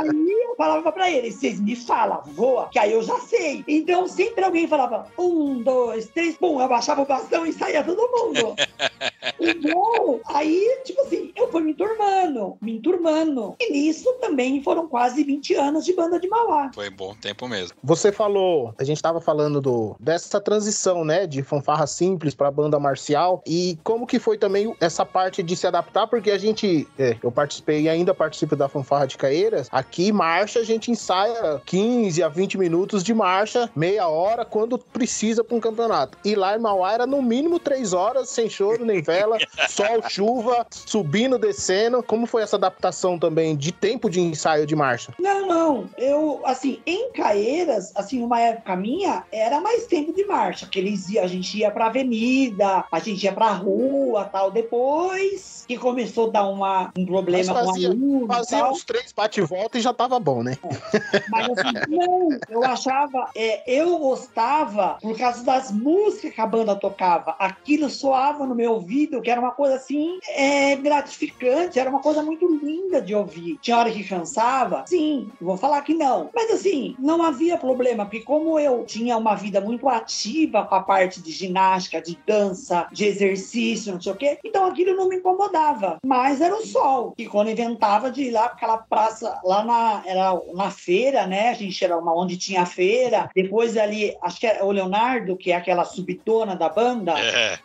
Aí eu falava pra eles, vocês me falam, voa, que aí eu já sei. Então sempre alguém falava um, dois, três, pum, abaixava o bastão e saía todo mundo. então, aí, tipo assim, eu fui me turmando, me turmando. E nisso também foram quase 20 anos de banda de Mauá. Foi bom tempo mesmo. Você falou, a gente tava falando do, dessa transição, né, de fanfarra simples pra banda marcial e como que foi também essa parte de se adaptar, porque a gente, é, eu participei e ainda participo da fanfarra de Caeiras, aqui marcha a gente ensaia 15 a 20 minutos de marcha, meia hora quando precisa para um campeonato. E lá em Mauá era no mínimo três horas, sem choro nem vela, sol, chuva, subindo, descendo. Como foi essa adaptação também de tempo de ensaio de marcha? Não, não. Eu, assim, em Caeiras, assim, uma época minha, era mais tempo de marcha. Que eles a gente ia pra avenida, a gente ia pra rua tal. Depois que começou a dar uma, um problema fazia, com a luz. Fazia uns três bate-volta e já tava bom, né? É. Mas assim, não, eu achava, é, eu eu gostava por causa das músicas que a banda tocava. Aquilo soava no meu ouvido, que era uma coisa assim, é, gratificante, era uma coisa muito linda de ouvir. Tinha hora que cansava? Sim, vou falar que não. Mas assim, não havia problema, porque como eu tinha uma vida muito ativa com a parte de ginástica, de dança, de exercício, não sei o quê, então aquilo não me incomodava. Mas era o sol, que quando inventava de ir lá para aquela praça, lá na, era na feira, né? A gente era uma onde tinha feira, depois ali, acho que é o Leonardo, que é aquela subtona da banda, é.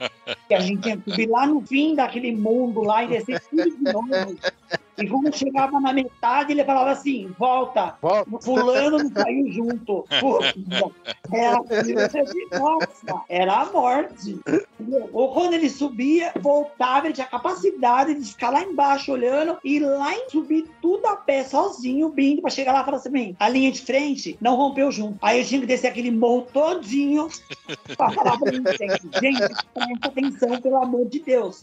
Que a gente tinha que subir lá no fim daquele mundo lá e descer tudo de novo. E quando chegava na metade, ele falava assim: volta, volta. fulano não saiu junto. Era, nossa, era a morte. Ou quando ele subia, voltava, ele tinha capacidade de ficar lá embaixo olhando e lá em subir tudo a pé, sozinho, brindo, pra chegar lá e falar assim: a linha de frente não rompeu junto. Aí eu tinha que descer aquele morro todinho pra falar pra mim: gente, presta atenção, pelo amor de Deus.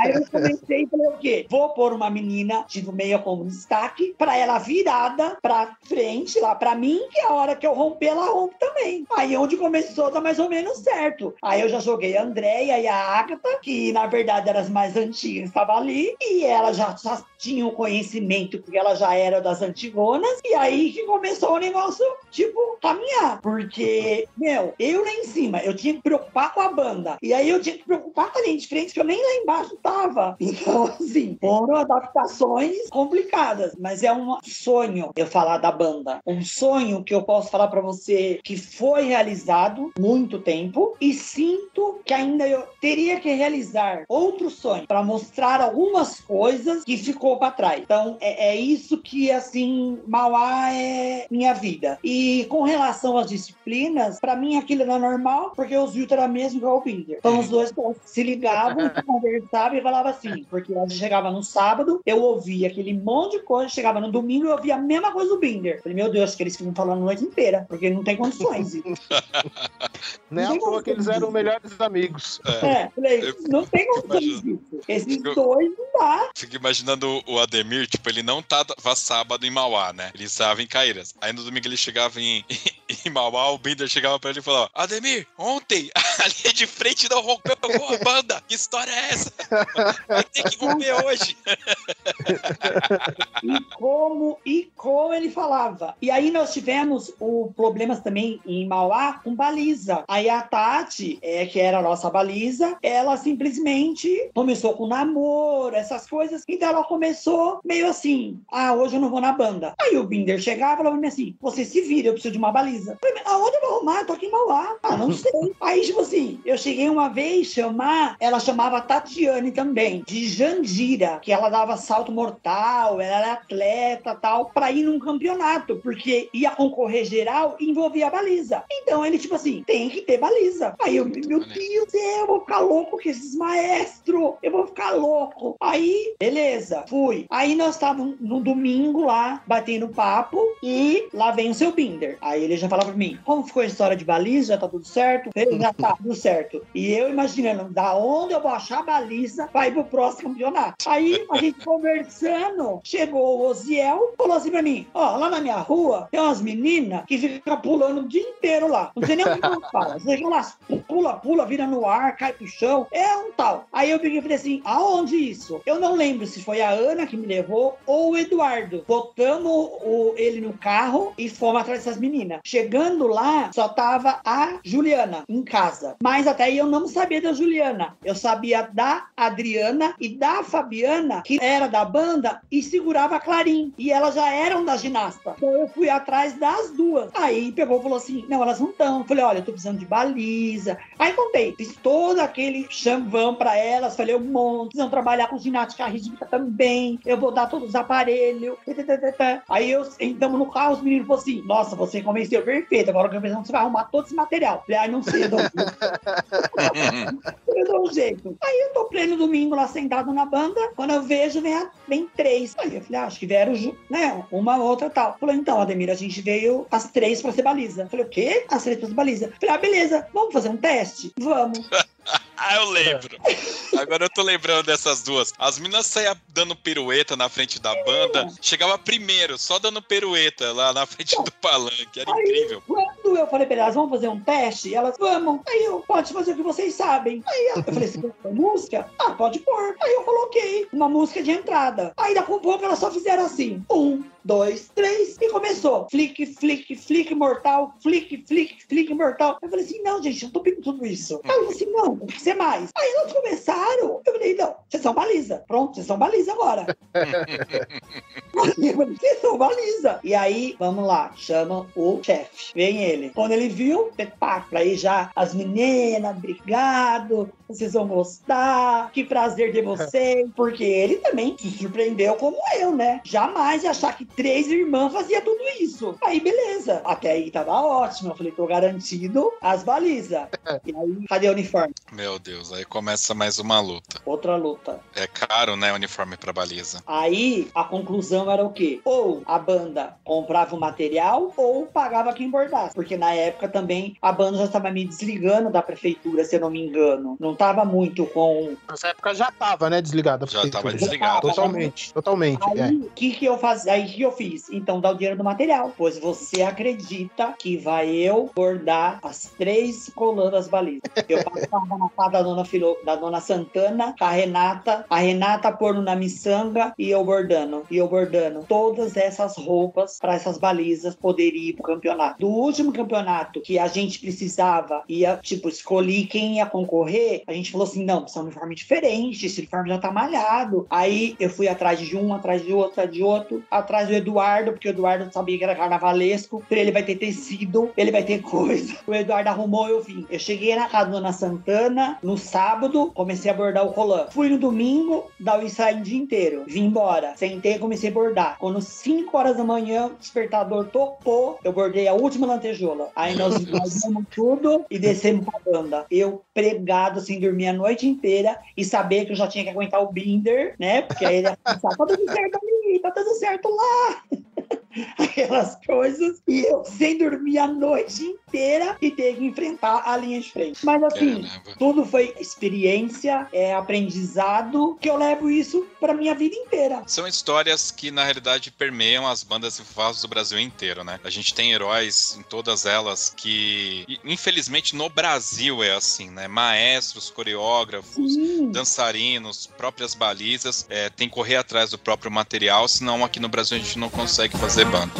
Aí eu comecei e falei: o quê? Vou pôr uma menina de objetivo meia como destaque, pra ela virada pra frente, lá pra mim, que a hora que eu romper, ela rompe também. Aí onde começou, tá mais ou menos certo. Aí eu já joguei a Andréia e a Agatha, que na verdade eram as mais antigas, estavam ali, e ela já, já tinha o conhecimento, porque ela já era das antigonas, e aí que começou o negócio, tipo, caminhar. Porque, meu, eu lá em cima, eu tinha que preocupar com a banda, e aí eu tinha que preocupar com a linha de frente, que eu nem lá embaixo tava. Então, assim, foram adaptações complicadas, mas é um sonho eu falar da banda. Um sonho que eu posso falar para você que foi realizado muito tempo e sinto que ainda eu teria que realizar outro sonho para mostrar algumas coisas que ficou para trás. Então, é, é isso que, assim, Mauá é minha vida. E com relação às disciplinas, para mim aquilo era normal, porque os Wilton era mesmo igual o Binder. Então, os dois se ligavam, conversavam e falavam assim, porque a gente chegava no sábado, eu ouvia aquele monte de coisa, chegava no domingo e eu ouvia a mesma coisa do Binder. Falei, meu Deus, que eles ficam falando a noite inteira, porque não tem condições. Nem à toa que eles eram melhores amigos. É, falei, não tem condições disso. Esses dois não dá. Fico imaginando o Ademir, tipo, ele não tava sábado em Mauá, né? Ele estava em Caíras. Aí no domingo ele chegava em, em Mauá, o Binder chegava pra ele e falava: Ademir, ontem a linha de frente não rompeu com a banda. Que história é essa? Vai ter que romper hoje. E como, e como ele falava. E aí nós tivemos o problemas também em Mauá com baliza. Aí a Tati, é, que era a nossa baliza, ela simplesmente começou com namoro, essas coisas. Então ela começou meio assim: ah, hoje eu não vou na banda. Aí o Binder chegava e falava assim: você se vira, eu preciso de uma baliza. Falei, aonde eu vou arrumar? Eu tô aqui em Mauá. Ah, não sei. Aí, tipo assim, eu cheguei uma vez chamar, ela chamava Tatiane também, de Jandira, que ela dava salto mortal, ela era atleta tal, pra ir num campeonato, porque ia concorrer geral e envolvia a baliza. Então ele, tipo assim, tem que ter baliza. Aí eu, meu Deus, eu vou ficar louco com esses maestros, eu vou ficar louco. Aí, beleza, fui. Aí nós estávamos no domingo lá, batendo papo, e lá vem o seu Binder. Aí ele já falava pra mim, como ficou a história de baliza? Já tá tudo certo? Ele já tá tudo certo. E eu imaginando, da onde eu vou achar a baliza pra ir pro próximo campeonato. Aí a gente chegou o Oziel, falou assim pra mim: Ó, lá na minha rua tem umas meninas que ficam pulando o dia inteiro lá. Não sei nem o que eu falo. Você chega lá, pula, pula, vira no ar, cai pro chão. É um tal. Aí eu peguei e falei assim: aonde isso? Eu não lembro se foi a Ana que me levou ou o Eduardo. Botamos o, ele no carro e fomos atrás dessas meninas. Chegando lá, só tava a Juliana em casa. Mas até aí eu não sabia da Juliana. Eu sabia da Adriana e da Fabiana, que era da banda e segurava a Clarim. E elas já eram da ginasta. Então eu fui atrás das duas. Aí pegou e falou assim: não, elas não estão. Falei, olha, eu tô precisando de baliza. Aí contei, fiz todo aquele chamvão pra elas, falei um monte, precisam trabalhar com ginástica rítmica também. Eu vou dar todos os aparelhos. Aí eu entramos no carro, os meninos falaram assim: nossa, você convenceu perfeito. Agora que eu pensando, você vai arrumar todo esse material. Falei, ai, não sei, não. eu dou um jeito. Aí eu tô pleno domingo lá sentado na banda. Quando eu vejo, vem, a, vem três. Aí eu falei, ah, acho que vieram, né? Uma, outra tal. Falou, então, Ademir, a gente veio as três pra ser baliza. Falei, o quê? As três pra ser baliza. Falei, ah, beleza, vamos fazer um teste? Vamos. Ah, eu lembro. Agora eu tô lembrando dessas duas. As meninas saíam dando pirueta na frente da banda. Chegava primeiro, só dando pirueta lá na frente do palanque. Era incrível. Quando eu falei pra elas, vamos fazer um teste? Elas, vamos. Aí eu, pode fazer o que vocês sabem. Aí eu falei, você quer música? Ah, pode pôr. Aí eu coloquei uma música de entrada. Aí daqui a pouco elas só fizeram assim. Um, dois, três. E começou. Flick, flick, flick mortal. Flick, flick, flick mortal. Eu falei assim, não, gente, eu tô pedindo tudo isso. Aí eu falei assim, não, tem que ser mais. Aí elas começaram. Eu falei, não, vocês são baliza. Pronto, vocês são baliza agora. Vocês são baliza. E aí, vamos lá, chama o chefe. Vem ele. Quando ele viu, pá, aí já as meninas, obrigado, vocês vão gostar, que prazer de vocês. Porque ele também se surpreendeu como eu, né? Jamais ia achar que três irmãs fazia tudo isso. Aí, beleza. Até aí tava ótimo. Eu falei, tô garantido as balizas. E aí, cadê o uniforme? Meu Deus, aí começa mais uma luta. Outra luta. É caro, né, uniforme pra baliza. Aí a conclusão era o quê? Ou a banda comprava o material ou pagava quem bordasse. Porque na época também a banda já estava me desligando da prefeitura, se eu não me engano. Não estava muito com. Nessa época já estava, né, desligada. Já estava desligado. Totalmente, totalmente. Aí, o é. que que eu faz... Aí que eu fiz? Então dá o dinheiro do material. Pois você acredita que vai eu bordar as três colunas balizas. Eu passava na casa da dona, Filo... da dona Santana, a Renata, a Renata pondo na miçanga e eu bordando. E eu bordando todas essas roupas para essas balizas poderem ir pro campeonato. Do último campeonato que a gente precisava, ia, tipo, escolher quem ia concorrer, a gente falou assim: não, precisa um uniforme diferente, esse uniforme já tá malhado. Aí eu fui atrás de um, atrás de outro, atrás de outro, atrás do Eduardo, porque o Eduardo sabia que era carnavalesco, ele vai ter tecido, ele vai ter coisa. O Eduardo arrumou, eu vim. Eu cheguei na casa da Dona Santana no sábado, comecei a bordar o colã. Fui no domingo, dar o ensaio o dia inteiro. Vim embora. Sentei e comecei a bordar. Quando 5 horas da manhã, o despertador topou, eu bordei a última Aí nós fizemos tudo e descemos pra banda. Eu pregado sem dormir a noite inteira e saber que eu já tinha que aguentar o binder, né? Porque aí ele ia pensar, tá tudo certo ali, tá tudo certo lá. aquelas coisas e eu sem dormir a noite inteira e ter que enfrentar a linha de frente. Mas assim, Caramba. tudo foi experiência, é aprendizado que eu levo isso para minha vida inteira. São histórias que na realidade permeiam as bandas e fãs do Brasil inteiro, né? A gente tem heróis em todas elas que infelizmente no Brasil é assim, né? Maestros, coreógrafos, Sim. dançarinos, próprias balizas, é, tem que correr atrás do próprio material, senão aqui no Brasil a gente não consegue fazer banda.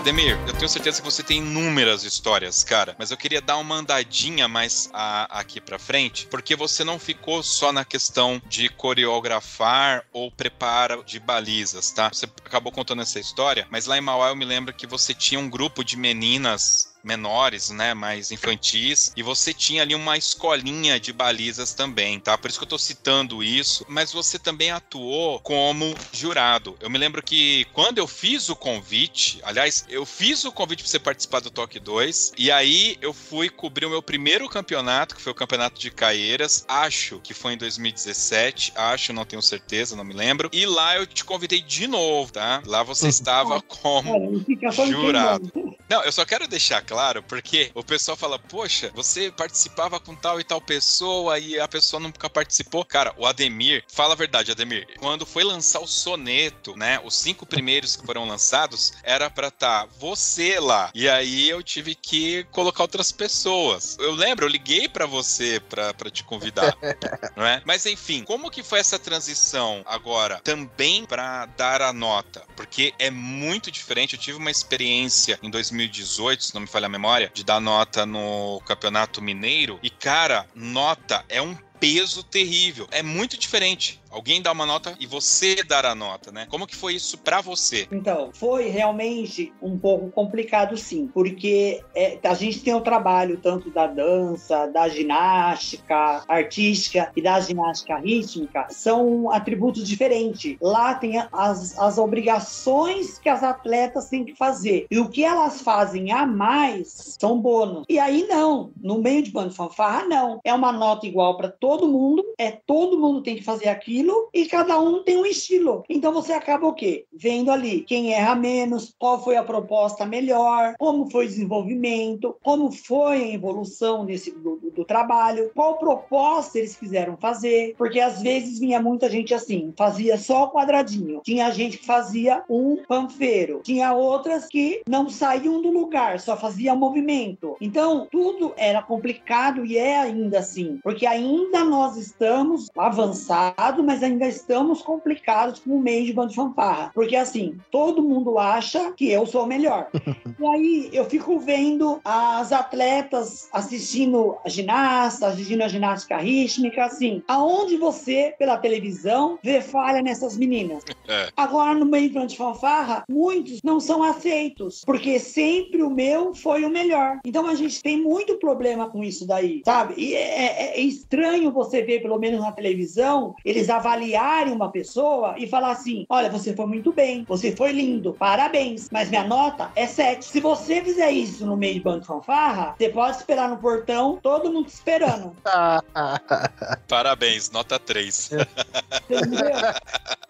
Ademir, eu tenho certeza que você tem inúmeras histórias, cara, mas eu queria dar uma andadinha mais a, aqui pra frente, porque você não ficou só na questão de coreografar ou preparo de balizas, tá? Você acabou contando essa história, mas lá em Mauá eu me lembro que você tinha um grupo de meninas menores, né, mais infantis, e você tinha ali uma escolinha de balizas também, tá? Por isso que eu tô citando isso, mas você também atuou como jurado. Eu me lembro que quando eu fiz o convite, aliás, eu fiz o convite para você participar do Toque 2, e aí eu fui cobrir o meu primeiro campeonato, que foi o campeonato de Caeiras, acho que foi em 2017, acho, não tenho certeza, não me lembro, e lá eu te convidei de novo, tá? Lá você estava como jurado. Não, eu só quero deixar claro, porque o pessoal fala, poxa, você participava com tal e tal pessoa e a pessoa nunca participou. Cara, o Ademir, fala a verdade, Ademir, quando foi lançar o soneto, né, os cinco primeiros que foram lançados, era pra estar tá você lá. E aí eu tive que colocar outras pessoas. Eu lembro, eu liguei para você pra, pra te convidar, não é? Mas enfim, como que foi essa transição agora também para dar a nota? Porque é muito diferente. Eu tive uma experiência em 2018, se não me falha a memória, de dar nota no Campeonato Mineiro. E, cara, nota é um peso terrível. É muito diferente alguém dá uma nota e você dar a nota, né? Como que foi isso para você? Então, foi realmente um pouco complicado sim, porque é, a gente tem o trabalho tanto da dança, da ginástica artística e da ginástica rítmica, são atributos diferentes. Lá tem as, as obrigações que as atletas têm que fazer. E o que elas fazem a mais são bônus. E aí não, no meio de bando fanfarra não. É uma nota igual para todo mundo, é todo mundo tem que fazer aquilo estilo e cada um tem um estilo. Então você acaba o quê? Vendo ali quem erra menos, qual foi a proposta melhor, como foi o desenvolvimento, como foi a evolução desse, do, do trabalho, qual proposta eles quiseram fazer, porque às vezes vinha muita gente assim, fazia só quadradinho. Tinha gente que fazia um panfeiro, tinha outras que não saíam do lugar, só fazia movimento. Então, tudo era complicado e é ainda assim, porque ainda nós estamos avançados, mas ainda estamos complicados com o meio de bando de fanfarra. Porque assim, todo mundo acha que eu sou o melhor. e aí eu fico vendo as atletas assistindo a ginasta, assistindo a ginástica rítmica, assim, aonde você, pela televisão, vê falha nessas meninas. É. Agora, no meio de bando de fanfarra, muitos não são aceitos, porque sempre o meu foi o melhor. Então a gente tem muito problema com isso daí, sabe? E é, é, é estranho você ver, pelo menos na televisão, eles avaliarem uma pessoa e falar assim: olha, você foi muito bem, você foi lindo, parabéns, mas minha nota é 7. Se você fizer isso no meio de bando fanfarra, você pode esperar no portão, todo mundo esperando. Parabéns, nota 3. Entendeu?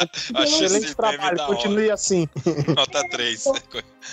Achei Excelente trabalho, continue assim. Nota 3.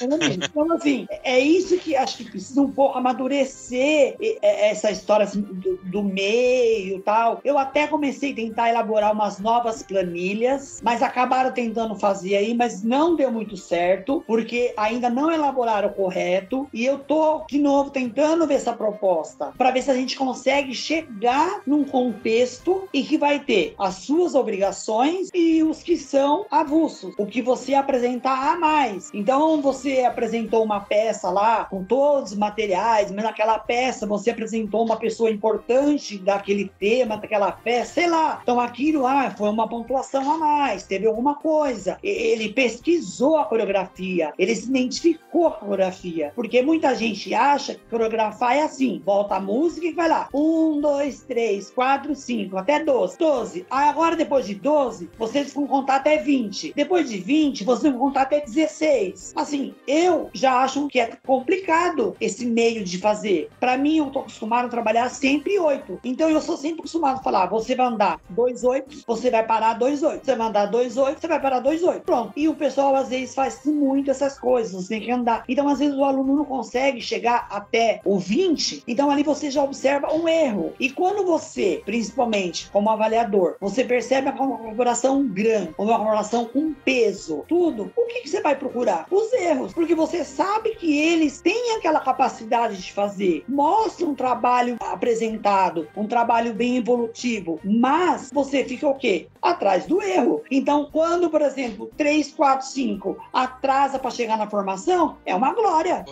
Então, assim, é isso que acho que precisa um pouco amadurecer é- essa história assim, do, do meio e tal. Eu até comecei a tentar elaborar umas novas planilhas, mas acabaram tentando fazer aí, mas não deu muito certo, porque ainda não elaboraram correto. E eu tô, de novo, tentando ver essa proposta, para ver se a gente consegue chegar num contexto em que vai ter as suas obrigações e os que são avulsos, o que você apresentar a mais. Então, você apresentou uma peça lá com todos os materiais, mas naquela peça você apresentou uma pessoa importante daquele tema, daquela peça, sei lá. Então, aquilo ah, foi uma pontuação a mais, teve alguma coisa. Ele pesquisou a coreografia, ele se identificou com a coreografia, porque muita gente acha que coreografar é assim: volta a música e vai lá. Um, dois, três, quatro, cinco, até 12. 12. Aí agora, depois de 12, vocês vão contar até 20. Depois de 20, vocês vão contar até 16. Assim, eu já acho que é complicado esse meio de fazer. Pra mim, eu tô acostumado a trabalhar sempre 8. Então, eu sou sempre acostumado a falar: você vai andar 2, 8, você vai parar 2, 8. Você vai andar 2, 8, você vai parar 2, 8. Pronto. E o pessoal, às vezes, faz muito essas coisas. Você tem que andar. Então, às vezes, o aluno não consegue chegar até o 20. Então, ali você já observa um erro. E quando você, principalmente como avaliador, você percebe uma corporação grande, uma corporação com peso, tudo, o que, que você vai procurar? Os erros. Porque você sabe que eles têm aquela capacidade de fazer. Mostra um trabalho apresentado, um trabalho bem evolutivo. Mas você fica o quê? Atrás do erro. Então, quando, por exemplo, 3, 4, 5 atrasa para chegar na formação, é uma glória.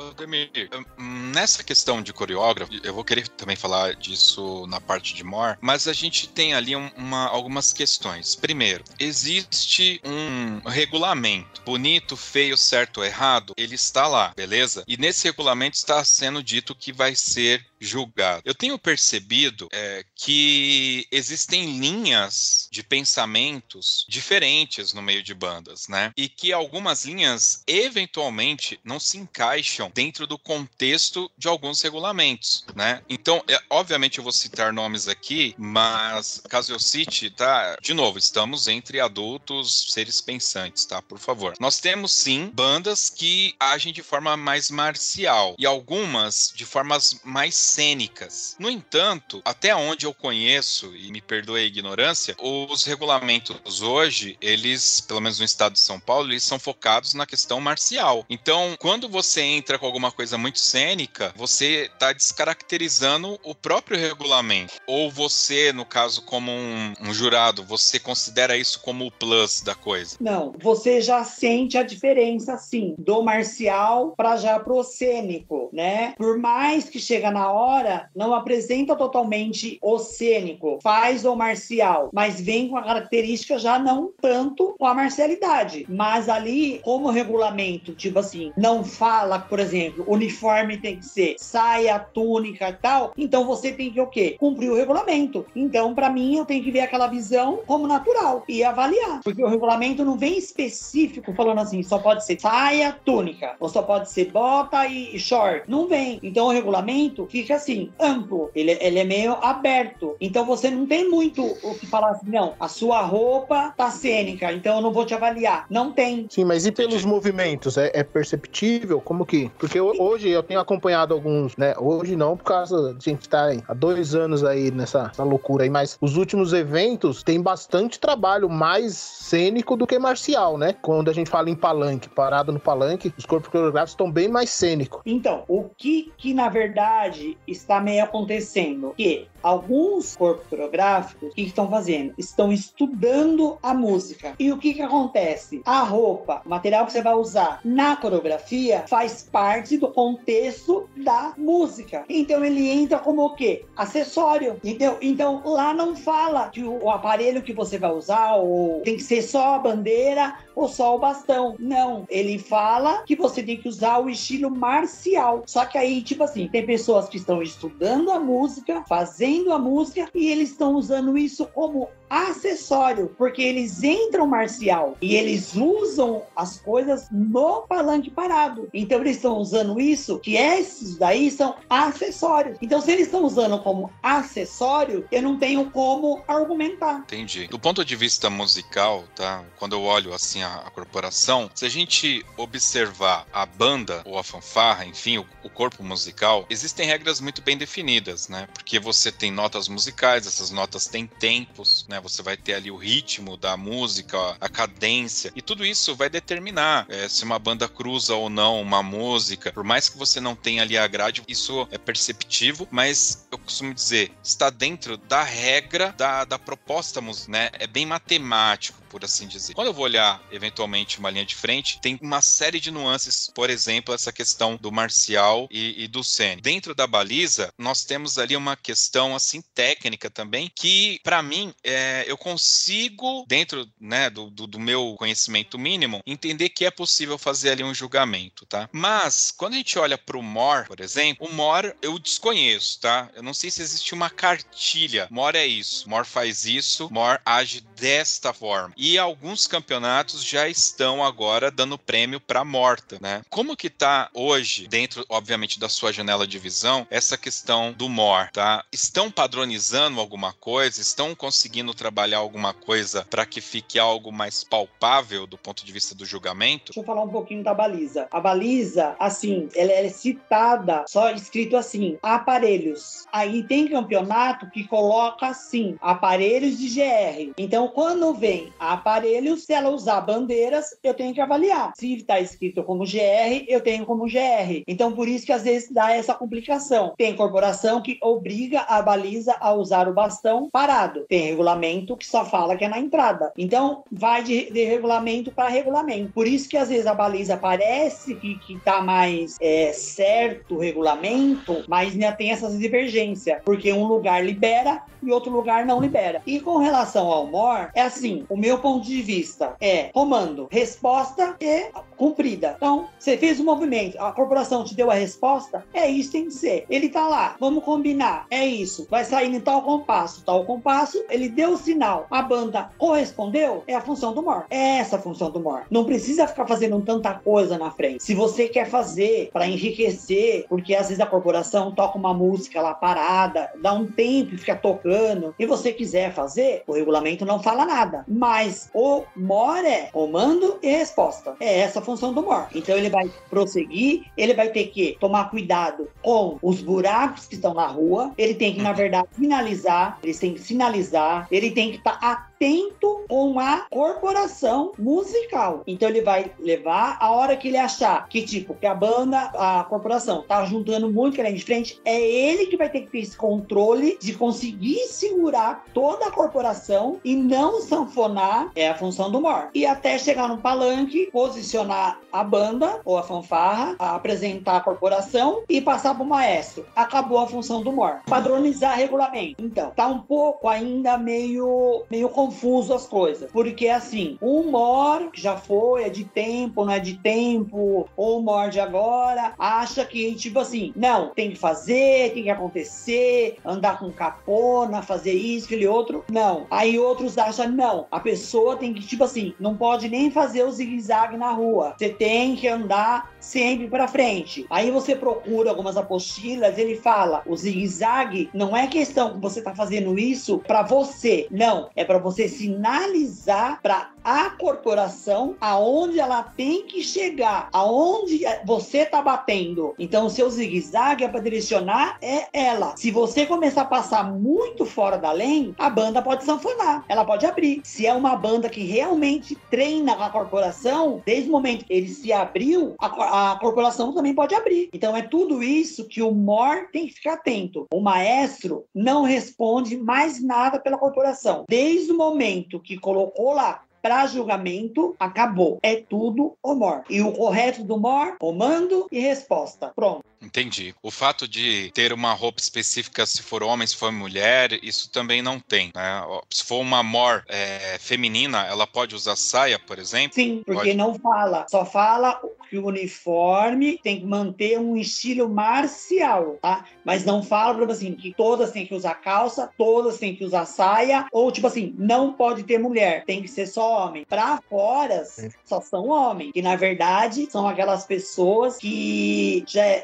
Hum, nessa questão de coreógrafo, eu vou querer também falar disso na parte de more, mas a gente tem ali um- uma- algumas questões. Primeiro, existe um regulamento, bonito, feio, certo errado, ele está lá, beleza? E nesse regulamento está sendo dito que vai ser julgado. Eu tenho percebido é, que existem linhas de pensamentos diferentes no meio de bandas, né? E que algumas linhas eventualmente não se encaixam dentro do contexto de alguns regulamentos, né? Então, é, obviamente eu vou citar nomes aqui, mas caso eu cite, tá? De novo, estamos entre adultos, seres pensantes, tá? Por favor. Nós temos sim bandas que agem de forma mais marcial e algumas de formas mais cênicas. No entanto, até onde eu conheço, e me perdoe a ignorância, os regulamentos hoje, eles, pelo menos no estado de São Paulo, eles são focados na questão marcial. Então, quando você entra com alguma coisa muito cênica, você está descaracterizando o próprio regulamento. Ou você, no caso, como um, um jurado, você considera isso como o plus da coisa. Não, você já sente a diferença, sim, do marcial para já pro cênico, né? Por mais que chega na hora, não apresenta totalmente o cênico, faz o marcial, mas vem com a característica já não tanto com a marcialidade. Mas ali, como regulamento, tipo assim, não fala, por exemplo, uniforme tem que ser saia, túnica e tal, então você tem que o quê? Cumprir o regulamento. Então, para mim, eu tenho que ver aquela visão como natural e avaliar. Porque o regulamento não vem específico falando assim, só pode ser saia, túnica, ou só pode ser bota e short. Não vem. Então, o regulamento fica assim, amplo. Ele, ele é meio aberto. Então, você não tem muito o que falar assim, não, a sua roupa tá cênica, então eu não vou te avaliar. Não tem. Sim, mas e pelos movimentos? É, é perceptível? Como que? Porque ho- hoje eu tenho acompanhado alguns, né? Hoje não, por causa de a gente estar há dois anos aí nessa, nessa loucura aí, mas os últimos eventos tem bastante trabalho mais cênico do que marcial, né? Quando a gente fala em palanque, parado no palanque, os corpos coreográficos estão bem mais cênicos. Então, o que que na verdade está meio acontecendo? Que alguns corpos coreográficos, o que estão fazendo? Estão estudando a música. E o que que acontece? A roupa, o material que você vai usar na coreografia faz parte do contexto da música. Então ele entra como o quê? Acessório. Entendeu? Então lá não fala que o aparelho que você vai usar ou tem que ser só a bandeira ou só o bastão. Não, ele fala que você tem que usar o estilo marcial. Só que aí, tipo assim, tem pessoas que estão estudando a música, fazendo a música e eles estão usando isso como acessório, porque eles entram marcial e eles usam as coisas no palanque parado. Então eles estão usando isso, que esses daí são acessórios. Então se eles estão usando como acessório, eu não tenho como argumentar. Entendi. Do ponto de vista musical, tá? Quando eu olho assim a, a corporação, se a gente observar a banda ou a fanfarra, enfim, o, o corpo musical, existem regras muito bem definidas, né? Porque você tem notas musicais, essas notas têm tempos, né? Você vai ter ali o ritmo da música, a cadência, e tudo isso vai determinar é, se uma banda cruza ou não uma música. Por mais que você não tenha ali a grade, isso é perceptivo, mas eu costumo dizer, está dentro da regra da, da proposta, né? É bem matemático por assim dizer. Quando eu vou olhar eventualmente uma linha de frente, tem uma série de nuances, por exemplo, essa questão do marcial e, e do Sen. Dentro da baliza, nós temos ali uma questão assim técnica também que, para mim, é, eu consigo dentro né, do, do, do, meu conhecimento mínimo entender que é possível fazer ali um julgamento, tá? Mas quando a gente olha para o MOR, por exemplo, o MOR eu desconheço, tá? Eu não sei se existe uma cartilha. MOR é isso. MOR faz isso. MOR age desta forma. E alguns campeonatos já estão agora dando prêmio para morta, né? Como que tá hoje, dentro, obviamente, da sua janela de visão, essa questão do MOR, tá? Estão padronizando alguma coisa? Estão conseguindo trabalhar alguma coisa para que fique algo mais palpável do ponto de vista do julgamento? Deixa eu falar um pouquinho da baliza. A baliza, assim, ela é citada, só escrito assim, aparelhos. Aí tem campeonato que coloca assim, aparelhos de GR. Então, quando vem a aparelho, se ela usar bandeiras, eu tenho que avaliar. Se está escrito como GR, eu tenho como GR. Então, por isso que às vezes dá essa complicação. Tem corporação que obriga a baliza a usar o bastão parado. Tem regulamento que só fala que é na entrada. Então, vai de, de regulamento para regulamento. Por isso que às vezes a baliza parece que, que tá mais é, certo o regulamento, mas ainda tem essas divergências. Porque um lugar libera e outro lugar não libera. E com relação ao MOR, é assim: o meu ponto de vista é comando, resposta e cumprida. Então, você fez o um movimento, a corporação te deu a resposta, é isso tem que ser. Ele tá lá, vamos combinar, é isso. Vai sair em tal compasso, tal compasso, ele deu o sinal, a banda correspondeu, é a função do MOR. É essa a função do MOR. Não precisa ficar fazendo tanta coisa na frente. Se você quer fazer para enriquecer, porque às vezes a corporação toca uma música lá parada, dá um tempo e fica tocando, e você quiser fazer, o regulamento não fala nada. Mas o MOR é comando e resposta. É essa a função do MOR. Então ele vai prosseguir, ele vai ter que tomar cuidado com os buracos que estão na rua, ele tem que, na verdade, finalizar, ele tem que sinalizar, ele tem que estar tá atento com a corporação musical. Então ele vai levar a hora que ele achar que, tipo, que a banda, a corporação tá juntando muito que é de frente, é ele que vai ter que ter esse controle de conseguir segurar toda a corporação e não sanfonar, é a função do MOR. E até chegar no palanque, posicionar a banda ou a fanfarra, a apresentar a corporação e passar pro maestro. Acabou a função do MOR. Padronizar regulamento. Então, tá um pouco ainda meio, meio confuso as coisas. Porque assim, o MOR, já foi, é de tempo, não é de tempo, ou MOR de agora, acha que, tipo assim, não, tem que fazer, tem que acontecer, andar com capona, fazer isso, aquele outro. Não. Aí outros acham, não, a pessoa tem que, tipo assim, não pode nem fazer o zigue-zague na rua. Você tem que andar sempre para frente. Aí você procura algumas apostilas, ele fala: o zigue-zague não é questão que você tá fazendo isso para você, não, é para você sinalizar para a corporação aonde ela tem que chegar, aonde você tá batendo. Então, o seu zigue-zague é para direcionar é ela. Se você começar a passar muito fora da lei, a banda pode sanfonar, ela pode abrir. Se é uma banda que realmente treina a corporação, desde o momento que ele se abriu, a, a corporação também pode abrir. Então, é tudo isso que o MOR tem que ficar atento. O maestro não responde mais nada pela corporação. Desde o momento que colocou lá para julgamento, acabou. É tudo o MOR. E o correto do MOR, comando e resposta. Pronto. Entendi. O fato de ter uma roupa específica se for homem, se for mulher, isso também não tem, né? Se for uma mor é, feminina, ela pode usar saia, por exemplo? Sim, porque pode. não fala. Só fala que o uniforme tem que manter um estilo marcial, tá? Mas não fala, tipo assim, que todas têm que usar calça, todas têm que usar saia, ou tipo assim, não pode ter mulher, tem que ser só homem. Pra fora, só são homens. E na verdade, são aquelas pessoas que já é,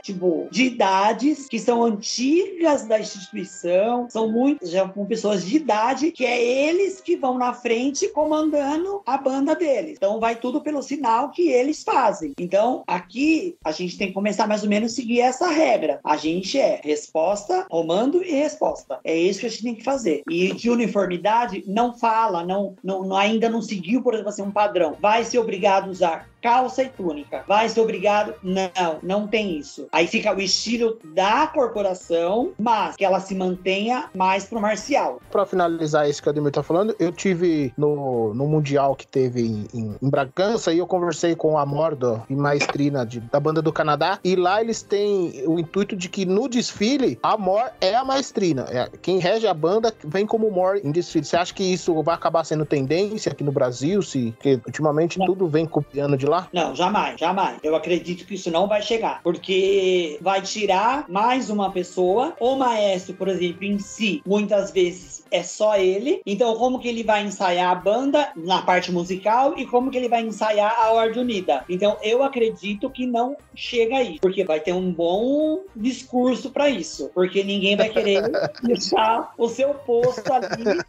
de idades, que são antigas da instituição, são muito, já com pessoas de idade, que é eles que vão na frente comandando a banda deles. Então vai tudo pelo sinal que eles fazem. Então, aqui a gente tem que começar mais ou menos a seguir essa regra. A gente é resposta, comando e resposta. É isso que a gente tem que fazer. E de uniformidade, não fala, não, não ainda não seguiu, por exemplo, assim, um padrão. Vai ser obrigado a usar calça e túnica. Vai ser obrigado? Não, não tem isso. Aí fica o estilo da corporação, mas que ela se mantenha mais pro marcial. Para finalizar isso que o Ademir tá falando, eu tive no, no Mundial que teve em, em, em Bragança e eu conversei com a Mordo e maestrina de, da banda do Canadá e lá eles têm o intuito de que no desfile a Mor é a maestrina. É, quem rege a banda vem como Mor em desfile. Você acha que isso vai acabar sendo tendência aqui no Brasil? Se, porque ultimamente Não. tudo vem copiando de lá? Não, jamais, jamais. Eu acredito que isso não vai chegar, porque vai tirar mais uma pessoa. O maestro, por exemplo, em si, muitas vezes é só ele. Então, como que ele vai ensaiar a banda na parte musical e como que ele vai ensaiar a Ordem Unida? Então, eu acredito que não chega aí, porque vai ter um bom discurso para isso, porque ninguém vai querer deixar o seu posto ali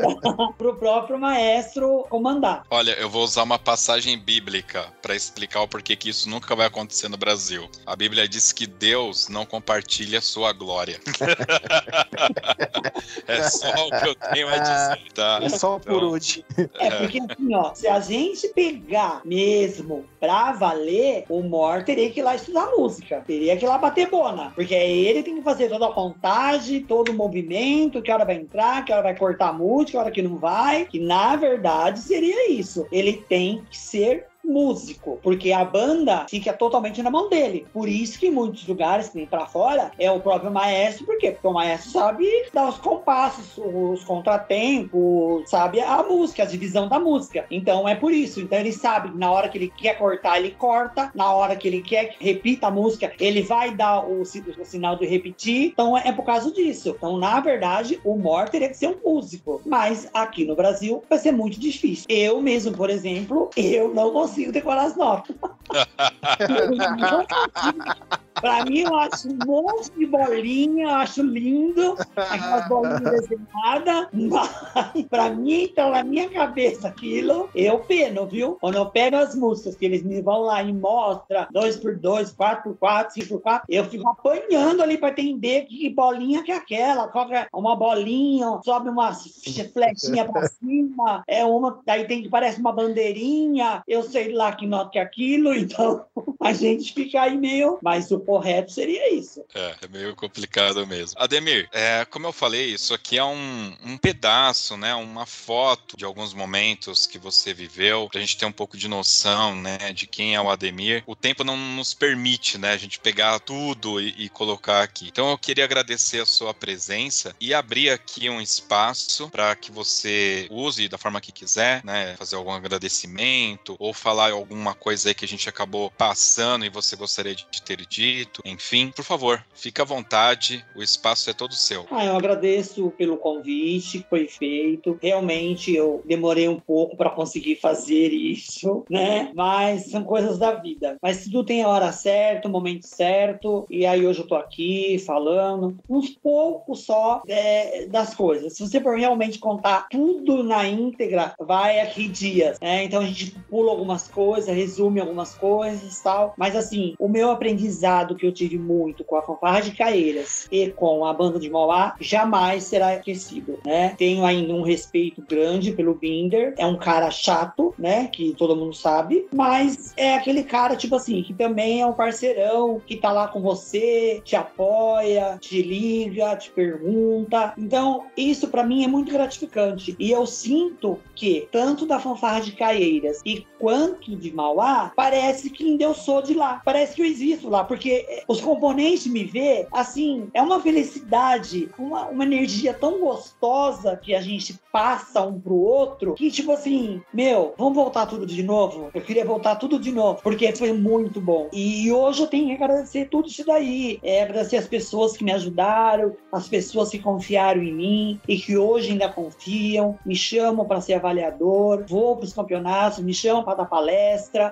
para o próprio maestro comandar. Olha, eu vou usar uma passagem bíblica para explicar o porquê que isso nunca vai acontecer no Brasil. A Bíblia diz que Deus não compartilha sua glória. é só o que eu tenho a dizer, tá? É só então, por hoje. É porque assim, ó, se a gente pegar mesmo pra valer, o Mor teria que ir lá estudar música. Teria que ir lá bater bona. Porque ele tem que fazer toda a contagem, todo o movimento, que hora vai entrar, que hora vai cortar a música, que hora que não vai. Que na verdade seria isso. Ele tem que ser músico, porque a banda fica totalmente na mão dele. Por isso que em muitos lugares, que vem para fora, é o próprio maestro, por quê? Porque o maestro sabe dar os compassos, os contratempos, sabe a música, a divisão da música. Então é por isso. Então ele sabe na hora que ele quer cortar, ele corta, na hora que ele quer que repita a música, ele vai dar o, o sinal de repetir. Então é por causa disso. Então, na verdade, o Mor teria que ser um músico. Mas aqui no Brasil vai ser muito difícil. Eu mesmo, por exemplo, eu não consigo consigo decorar as notas. Pra mim, eu acho um monte de bolinha, eu acho lindo, aquelas bolinhas desenhadas, mas pra mim, então, na minha cabeça, aquilo, eu peno, viu? Quando eu pego as músicas que eles me vão lá e mostram, 2x2, 4x4, 5x4, eu fico apanhando ali pra entender que bolinha que é aquela, qual é uma bolinha, sobe uma flechinha pra cima, é uma, daí tem que parece uma bandeirinha, eu sei lá que nota que é aquilo, então a gente fica aí meio, mas o correto seria isso. É, é meio complicado mesmo. Ademir, é, como eu falei, isso aqui é um, um pedaço, né, uma foto de alguns momentos que você viveu, pra gente ter um pouco de noção, né, de quem é o Ademir. O tempo não nos permite, né, a gente pegar tudo e, e colocar aqui. Então eu queria agradecer a sua presença e abrir aqui um espaço para que você use da forma que quiser, né, fazer algum agradecimento ou falar alguma coisa aí que a gente acabou passando e você gostaria de ter dito dito, enfim, por favor, fique à vontade, o espaço é todo seu. Ah, eu agradeço pelo convite que foi feito. Realmente eu demorei um pouco para conseguir fazer isso, né? Mas são coisas da vida. Mas tudo tem a hora certa, o momento certo, e aí hoje eu tô aqui falando uns poucos só é, das coisas. Se você for realmente contar tudo na íntegra, vai aqui dias, né? Então a gente pula algumas coisas, resume algumas coisas tal. Mas assim, o meu aprendizado que eu tive muito com a fanfarra de Caeiras e com a banda de Mauá jamais será esquecido, né? Tenho ainda um respeito grande pelo Binder, é um cara chato, né? Que todo mundo sabe, mas é aquele cara, tipo assim, que também é um parceirão, que tá lá com você, te apoia, te liga, te pergunta. Então, isso para mim é muito gratificante. E eu sinto que, tanto da fanfarra de Caeiras e quanto de Mauá, parece que ainda eu sou de lá. Parece que eu existo lá, porque os componentes me vê, assim, é uma felicidade, uma, uma energia tão gostosa que a gente passa um pro outro, que tipo assim, meu, vamos voltar tudo de novo? Eu queria voltar tudo de novo, porque foi muito bom. E hoje eu tenho que agradecer tudo isso daí, é, agradecer as pessoas que me ajudaram, as pessoas que confiaram em mim e que hoje ainda confiam, me chamam para ser avaliador, vou para os campeonatos, me chamam para dar.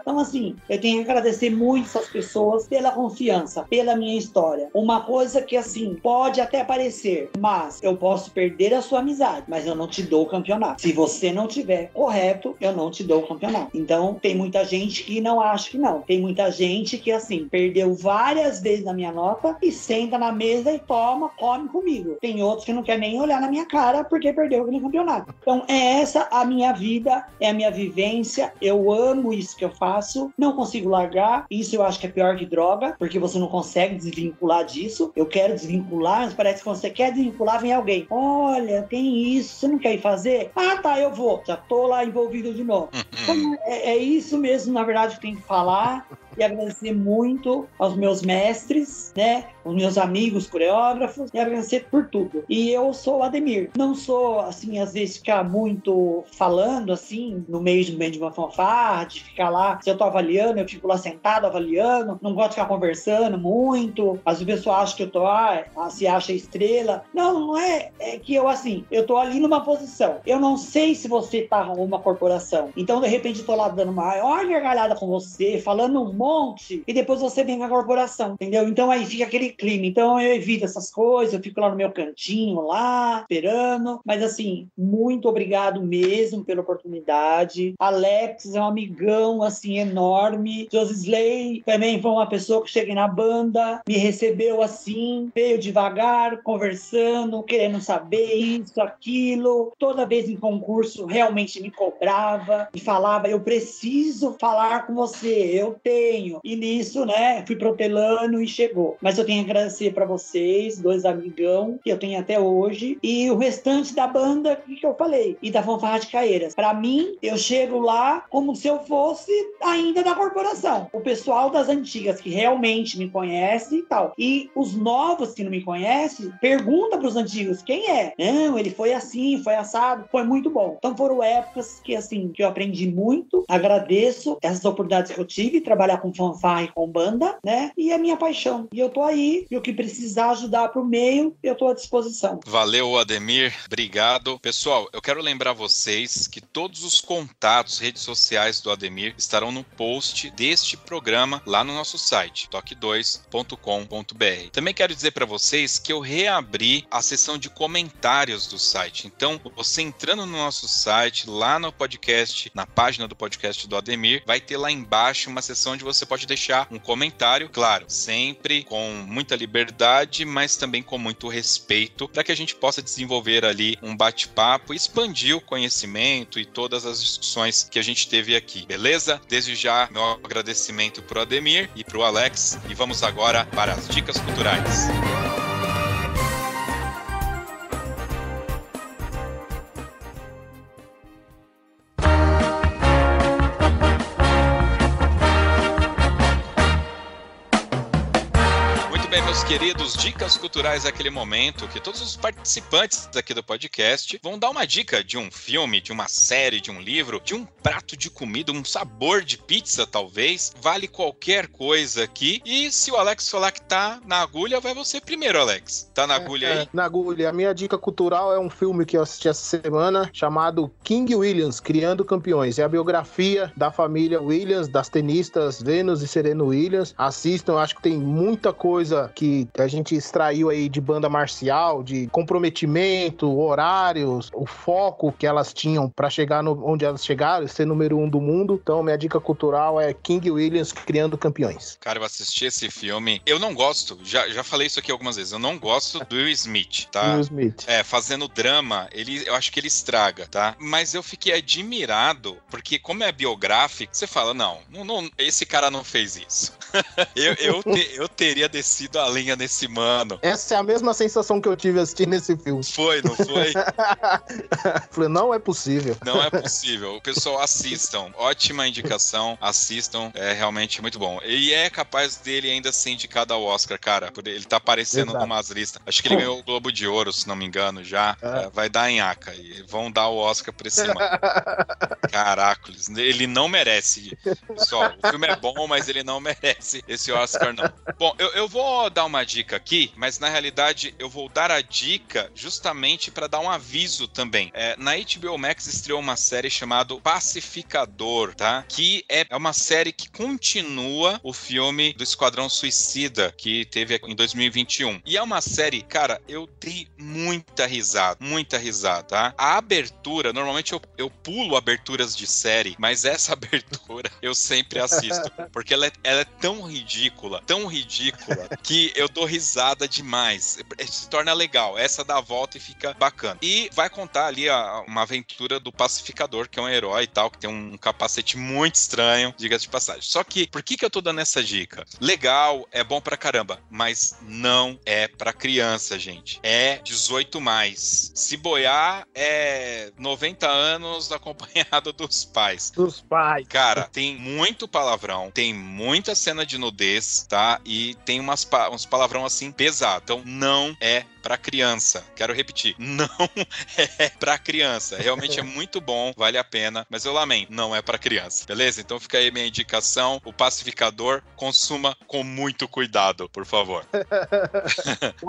Então, assim, eu tenho que agradecer muito essas pessoas pela confiança, pela minha história. Uma coisa que, assim, pode até parecer, mas eu posso perder a sua amizade, mas eu não te dou o campeonato. Se você não tiver correto, eu não te dou o campeonato. Então, tem muita gente que não acha que não. Tem muita gente que, assim, perdeu várias vezes na minha nota e senta na mesa e toma, come comigo. Tem outros que não quer nem olhar na minha cara porque perdeu aquele campeonato. Então, é essa a minha vida, é a minha vivência. Eu amo isso que eu faço, não consigo largar. Isso eu acho que é pior que droga, porque você não consegue desvincular disso. Eu quero desvincular, mas parece que quando você quer desvincular, vem alguém. Olha, tem isso, você não quer ir fazer? Ah, tá, eu vou. Já tô lá envolvido de novo. Então, é, é isso mesmo, na verdade, que tem que falar e agradecer muito aos meus mestres, né? Os meus amigos coreógrafos, e agradecer por tudo. E eu sou o Ademir. Não sou, assim, às vezes ficar muito falando, assim, no meio de, meio de uma fanfarra, de ficar lá. Se eu tô avaliando, eu fico lá sentado avaliando. Não gosto de ficar conversando muito. Às vezes pessoal acha que eu tô, ah, se acha estrela. Não, não é. É que eu, assim, eu tô ali numa posição. Eu não sei se você tá uma corporação. Então, de repente, eu tô lá dando uma maior gargalhada com você, falando um monte, e depois você vem com a corporação, entendeu? Então aí fica aquele clima. Então eu evito essas coisas, eu fico lá no meu cantinho, lá, esperando. Mas assim, muito obrigado mesmo pela oportunidade. Alex é um amigão, assim, enorme. Josisley também foi uma pessoa que cheguei na banda, me recebeu assim, veio devagar, conversando, querendo saber isso, aquilo. Toda vez em concurso, realmente me cobrava, me falava, eu preciso falar com você, eu tenho tenho. E nisso, né, fui protelando e chegou. Mas eu tenho que agradecer para vocês, dois amigão, que eu tenho até hoje, e o restante da banda que, eu falei, e da fanfarra de Caeiras. Para mim, eu chego lá como se eu fosse ainda da corporação. O pessoal das antigas que realmente me conhece e tal. E os novos que não me conhecem, pergunta para os antigos quem é. Não, ele foi assim, foi assado, foi muito bom. Então foram épocas que assim, que eu aprendi muito. Agradeço essas oportunidades que eu tive, trabalhar com fanfarra e com banda, né? E é minha paixão. E eu tô aí, e o que precisar ajudar pro meio, eu tô à disposição. Valeu, Ademir. Obrigado. Pessoal, eu quero lembrar vocês que todos os contatos, redes sociais do Ademir estarão no post deste programa lá no nosso site, toque2.com.br. Também quero dizer para vocês que eu reabri a seção de comentários do site. Então, você entrando no nosso site, lá no podcast, na página do podcast do Ademir, vai ter lá embaixo uma seção onde você pode deixar um comentário, claro, sempre com muita liberdade, mas também com muito respeito, para que a gente possa desenvolver ali um bate-papo, expandir o conhecimento e todas as discussões que a gente teve aqui, beleza? Desde já, meu agradecimento para o Ademir e para o Alex, e vamos agora para as dicas culturais. Queridos, dicas culturais daquele momento, que todos os participantes aqui do podcast vão dar uma dica de um filme, de uma série, de um livro, de um prato de comida, um sabor de pizza, talvez. Vale qualquer coisa aqui. E se o Alex falar que tá na agulha, vai você primeiro, Alex. Tá na é, agulha aí? É, na agulha. A minha dica cultural é um filme que eu assisti essa semana chamado King Williams, Criando Campeões. É a biografia da família Williams, das tenistas Venus e Serena Williams. Assistam, acho que tem muita coisa que a gente extraiu aí de banda marcial, de comprometimento, horários, o foco que elas tinham para chegar no, onde elas chegaram, ser número um do mundo. Então, minha dica cultural é King Williams criando campeões. Cara, eu assisti esse filme. Eu não gosto, já, já falei isso aqui algumas vezes, eu não gosto do Will Smith, tá? Will Smith. É, fazendo drama, ele, eu acho que ele estraga, tá? Mas eu fiquei admirado, porque como é biográfico, você fala, não, não, não esse cara não fez isso. eu, eu, te, eu teria descido descido a linha nesse mano. Essa é a mesma sensação que eu tive assistindo esse filme. Foi, não foi? Falei, não é possível. Não é possível. O pessoal assistam. Ótima indicação. Assistam. É realmente muito bom. E é capaz dele ainda ser indicado ao Oscar, cara. Ele tá aparecendo Exato. numas listas. Acho que ele ganhou o Globo de Ouro, se não me engano, já. É. É, vai dar em Aca. E vão dar o Oscar pra esse mano. Caracoles. Ele não merece. Pessoal, o filme é bom, mas ele não merece esse Oscar, não. Bom, eu, eu vou dar uma dica aqui, mas na realidade eu vou dar a dica justamente para dar um aviso também. É, na HBO Max estreou uma série chamada Pacificador, tá? Que é, é uma série que continua o filme do Esquadrão Suicida que teve em 2021. E é uma série, cara, eu dei muita risada, muita risada, tá? A abertura, normalmente eu, eu pulo aberturas de série, mas essa abertura eu sempre assisto, porque ela é, ela é tão ridícula, tão ridícula, que eu dou risada demais. Se torna legal. Essa dá a volta e fica bacana. E vai contar ali a, uma aventura do pacificador, que é um herói e tal, que tem um capacete muito estranho, diga de passagem. Só que, por que, que eu tô dando essa dica? Legal, é bom pra caramba, mas não é pra criança, gente. É 18 mais. Se boiar, é 90 anos acompanhado dos pais. Dos pais. Cara, tem muito palavrão, tem muita cena de nudez, tá? E tem umas, uns palavrão assim pesado. Então não é para criança. Quero repetir, não é para criança. Realmente é muito bom, vale a pena, mas eu lamento, não é para criança. Beleza? Então fica aí minha indicação, o pacificador, consuma com muito cuidado, por favor.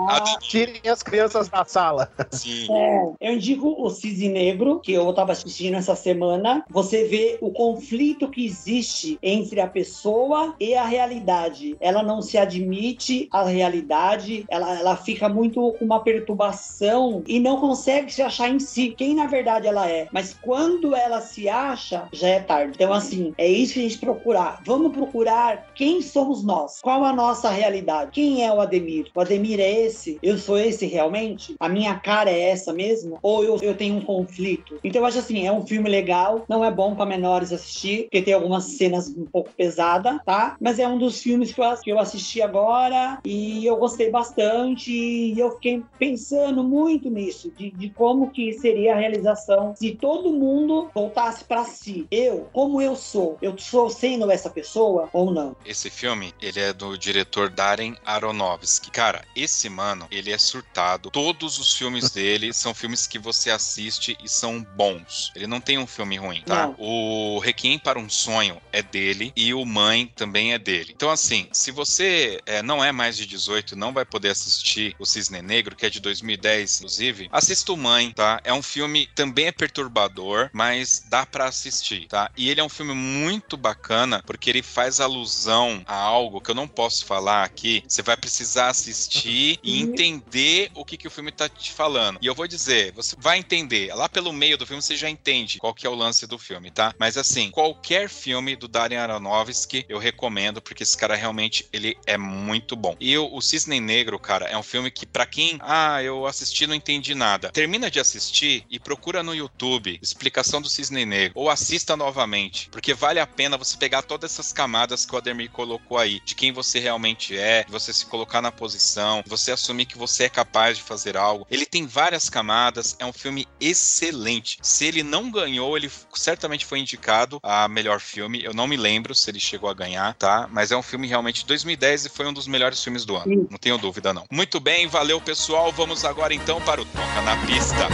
Ah, tirem as crianças da sala. Sim. É, eu indico o Cisne Negro, que eu estava assistindo essa semana. Você vê o conflito que existe entre a pessoa e a realidade. Ela não se admite à realidade, ela, ela fica muito com uma perturbação e não consegue se achar em si, quem na verdade ela é. Mas quando ela se acha, já é tarde. Então, assim, é isso que a gente procurar. Vamos procurar quem somos nós, qual a nossa realidade, quem é o Ademir. O Ademir é esse? Eu sou esse realmente? A minha cara é essa mesmo? Ou eu, eu tenho um conflito? Então, eu acho assim, é um filme legal, não é bom para menores assistir, porque tem algumas cenas um pouco pesadas, tá? Mas é um dos filmes que eu, que eu assisti agora e eu gostei bastante e eu fiquei pensando muito nisso, de, de como que seria a realização se todo mundo voltasse para si. Eu, como eu sou, eu sou sendo essa pessoa ou não? Esse filme, ele é do diretor Darren Aronofsky. Cara, esse mano, ele é surtado. Todos os filmes dele são filmes que você assiste e são bons. Ele não tem um filme ruim, tá? Não. O Requiem para um Sonho é dele e o Mãe também é dele. Então, assim, se você é, não é mais de 18, não vai poder assistir o Cisne Negro, Negro, que é de 2010, inclusive, assista o Mãe, tá? É um filme também é perturbador, mas dá para assistir, tá? E ele é um filme muito bacana porque ele faz alusão a algo que eu não posso falar aqui. Você vai precisar assistir e entender o que, que o filme tá te falando. E eu vou dizer, você vai entender. Lá pelo meio do filme você já entende qual que é o lance do filme, tá? Mas assim, qualquer filme do Darren Aronofsky eu recomendo porque esse cara realmente ele é muito bom. E o, o Cisne Negro, cara, é um filme que para quem ah, eu assisti não entendi nada. Termina de assistir e procura no YouTube explicação do Cisne Negro. Ou assista novamente. Porque vale a pena você pegar todas essas camadas que o Ademir colocou aí. De quem você realmente é, você se colocar na posição, você assumir que você é capaz de fazer algo. Ele tem várias camadas, é um filme excelente. Se ele não ganhou, ele certamente foi indicado a melhor filme. Eu não me lembro se ele chegou a ganhar, tá? Mas é um filme realmente de 2010 e foi um dos melhores filmes do ano. Não tenho dúvida, não. Muito bem, valeu, pessoal pessoal, vamos agora então para o Toca na Pista.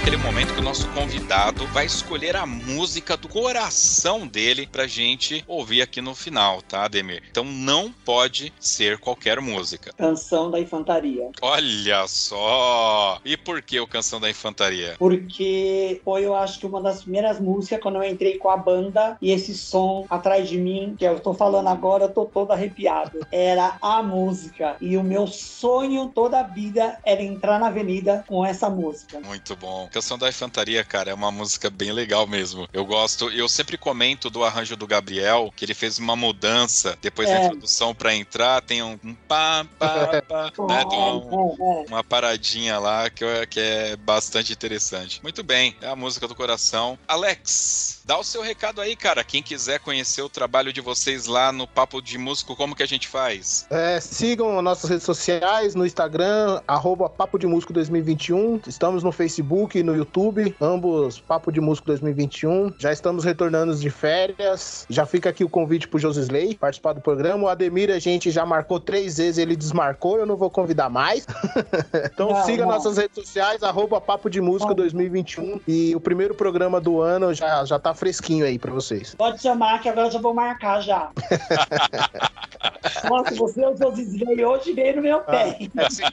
Aquele momento que o nosso convidado vai escolher a música do coração dele pra gente ouvir aqui no final, tá, Ademir? Então não pode ser qualquer música. Canção da Infantaria. Olha só! E por que o Canção da Infantaria? Porque foi, eu acho que uma das primeiras músicas quando eu entrei com a banda e esse som atrás de mim, que eu tô falando agora, eu tô todo arrepiado. Era a música. E o meu sonho toda a vida era entrar na avenida com essa música. Muito bom. Canção da Infantaria cara, é uma música bem legal mesmo. Eu gosto, eu sempre comento do arranjo do Gabriel, que ele fez uma mudança depois é. da introdução para entrar, tem um, um pá, pá, pá, né? Tem um, uma paradinha lá que, que é bastante interessante. Muito bem, é a música do coração. Alex, dá o seu recado aí, cara. Quem quiser conhecer o trabalho de vocês lá no Papo de Músico, como que a gente faz? É, sigam nossas redes sociais, no Instagram, arroba Papo de Músico 2021. Estamos no Facebook, no YouTube, ambos Papo de Músico 2021. Já estamos retornando de férias. Já fica aqui o convite pro Josisley participar do programa. O Ademir, a gente já marcou três vezes, ele desmarcou, eu não vou convidar mais. então não, siga não. nossas redes sociais, arroba Papo de Música 2021. E o primeiro programa do ano já, já tá fresquinho aí pra vocês. Pode chamar que agora eu já vou marcar já. Nossa, você usou desveio hoje veio no meu pé.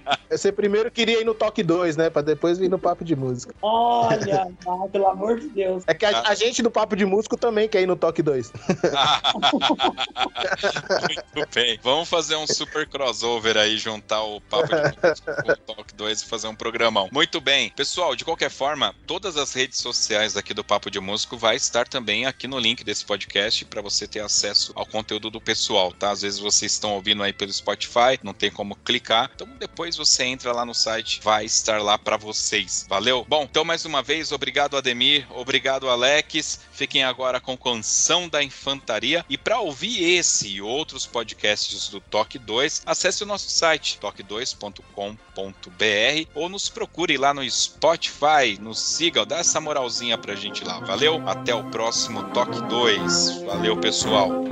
Ah, você primeiro queria ir no toque 2, né? Pra depois vir no papo de música. Olha, ah, pelo amor de Deus. É que a, a, gente do papo de músico também quer ir no toque 2. Muito bem. Vamos fazer um super crossover aí, juntar o papo de músico com o toque 2 e fazer um programão. Muito bem. Pessoal, de qualquer forma, todas as redes sociais aqui do Papo de Músico vai estar também aqui no link desse podcast para você ter acesso ao conteúdo do pessoal, tá? Às vezes vocês estão ouvindo aí pelo Spotify, não tem como clicar. Então depois você entra lá no site, vai estar lá para vocês. Valeu? Bom, então mais uma vez, obrigado Ademir, obrigado Alex. Fiquem agora com Canção da Infantaria e para ouvir esse e outros podcasts do Toque 2, acesse o nosso site toque2.com.br ou nos procure lá no Spotify, nos siga, dá essa moralzinha pra gente lá. Valeu? Até o próximo Toque 2. Valeu, pessoal.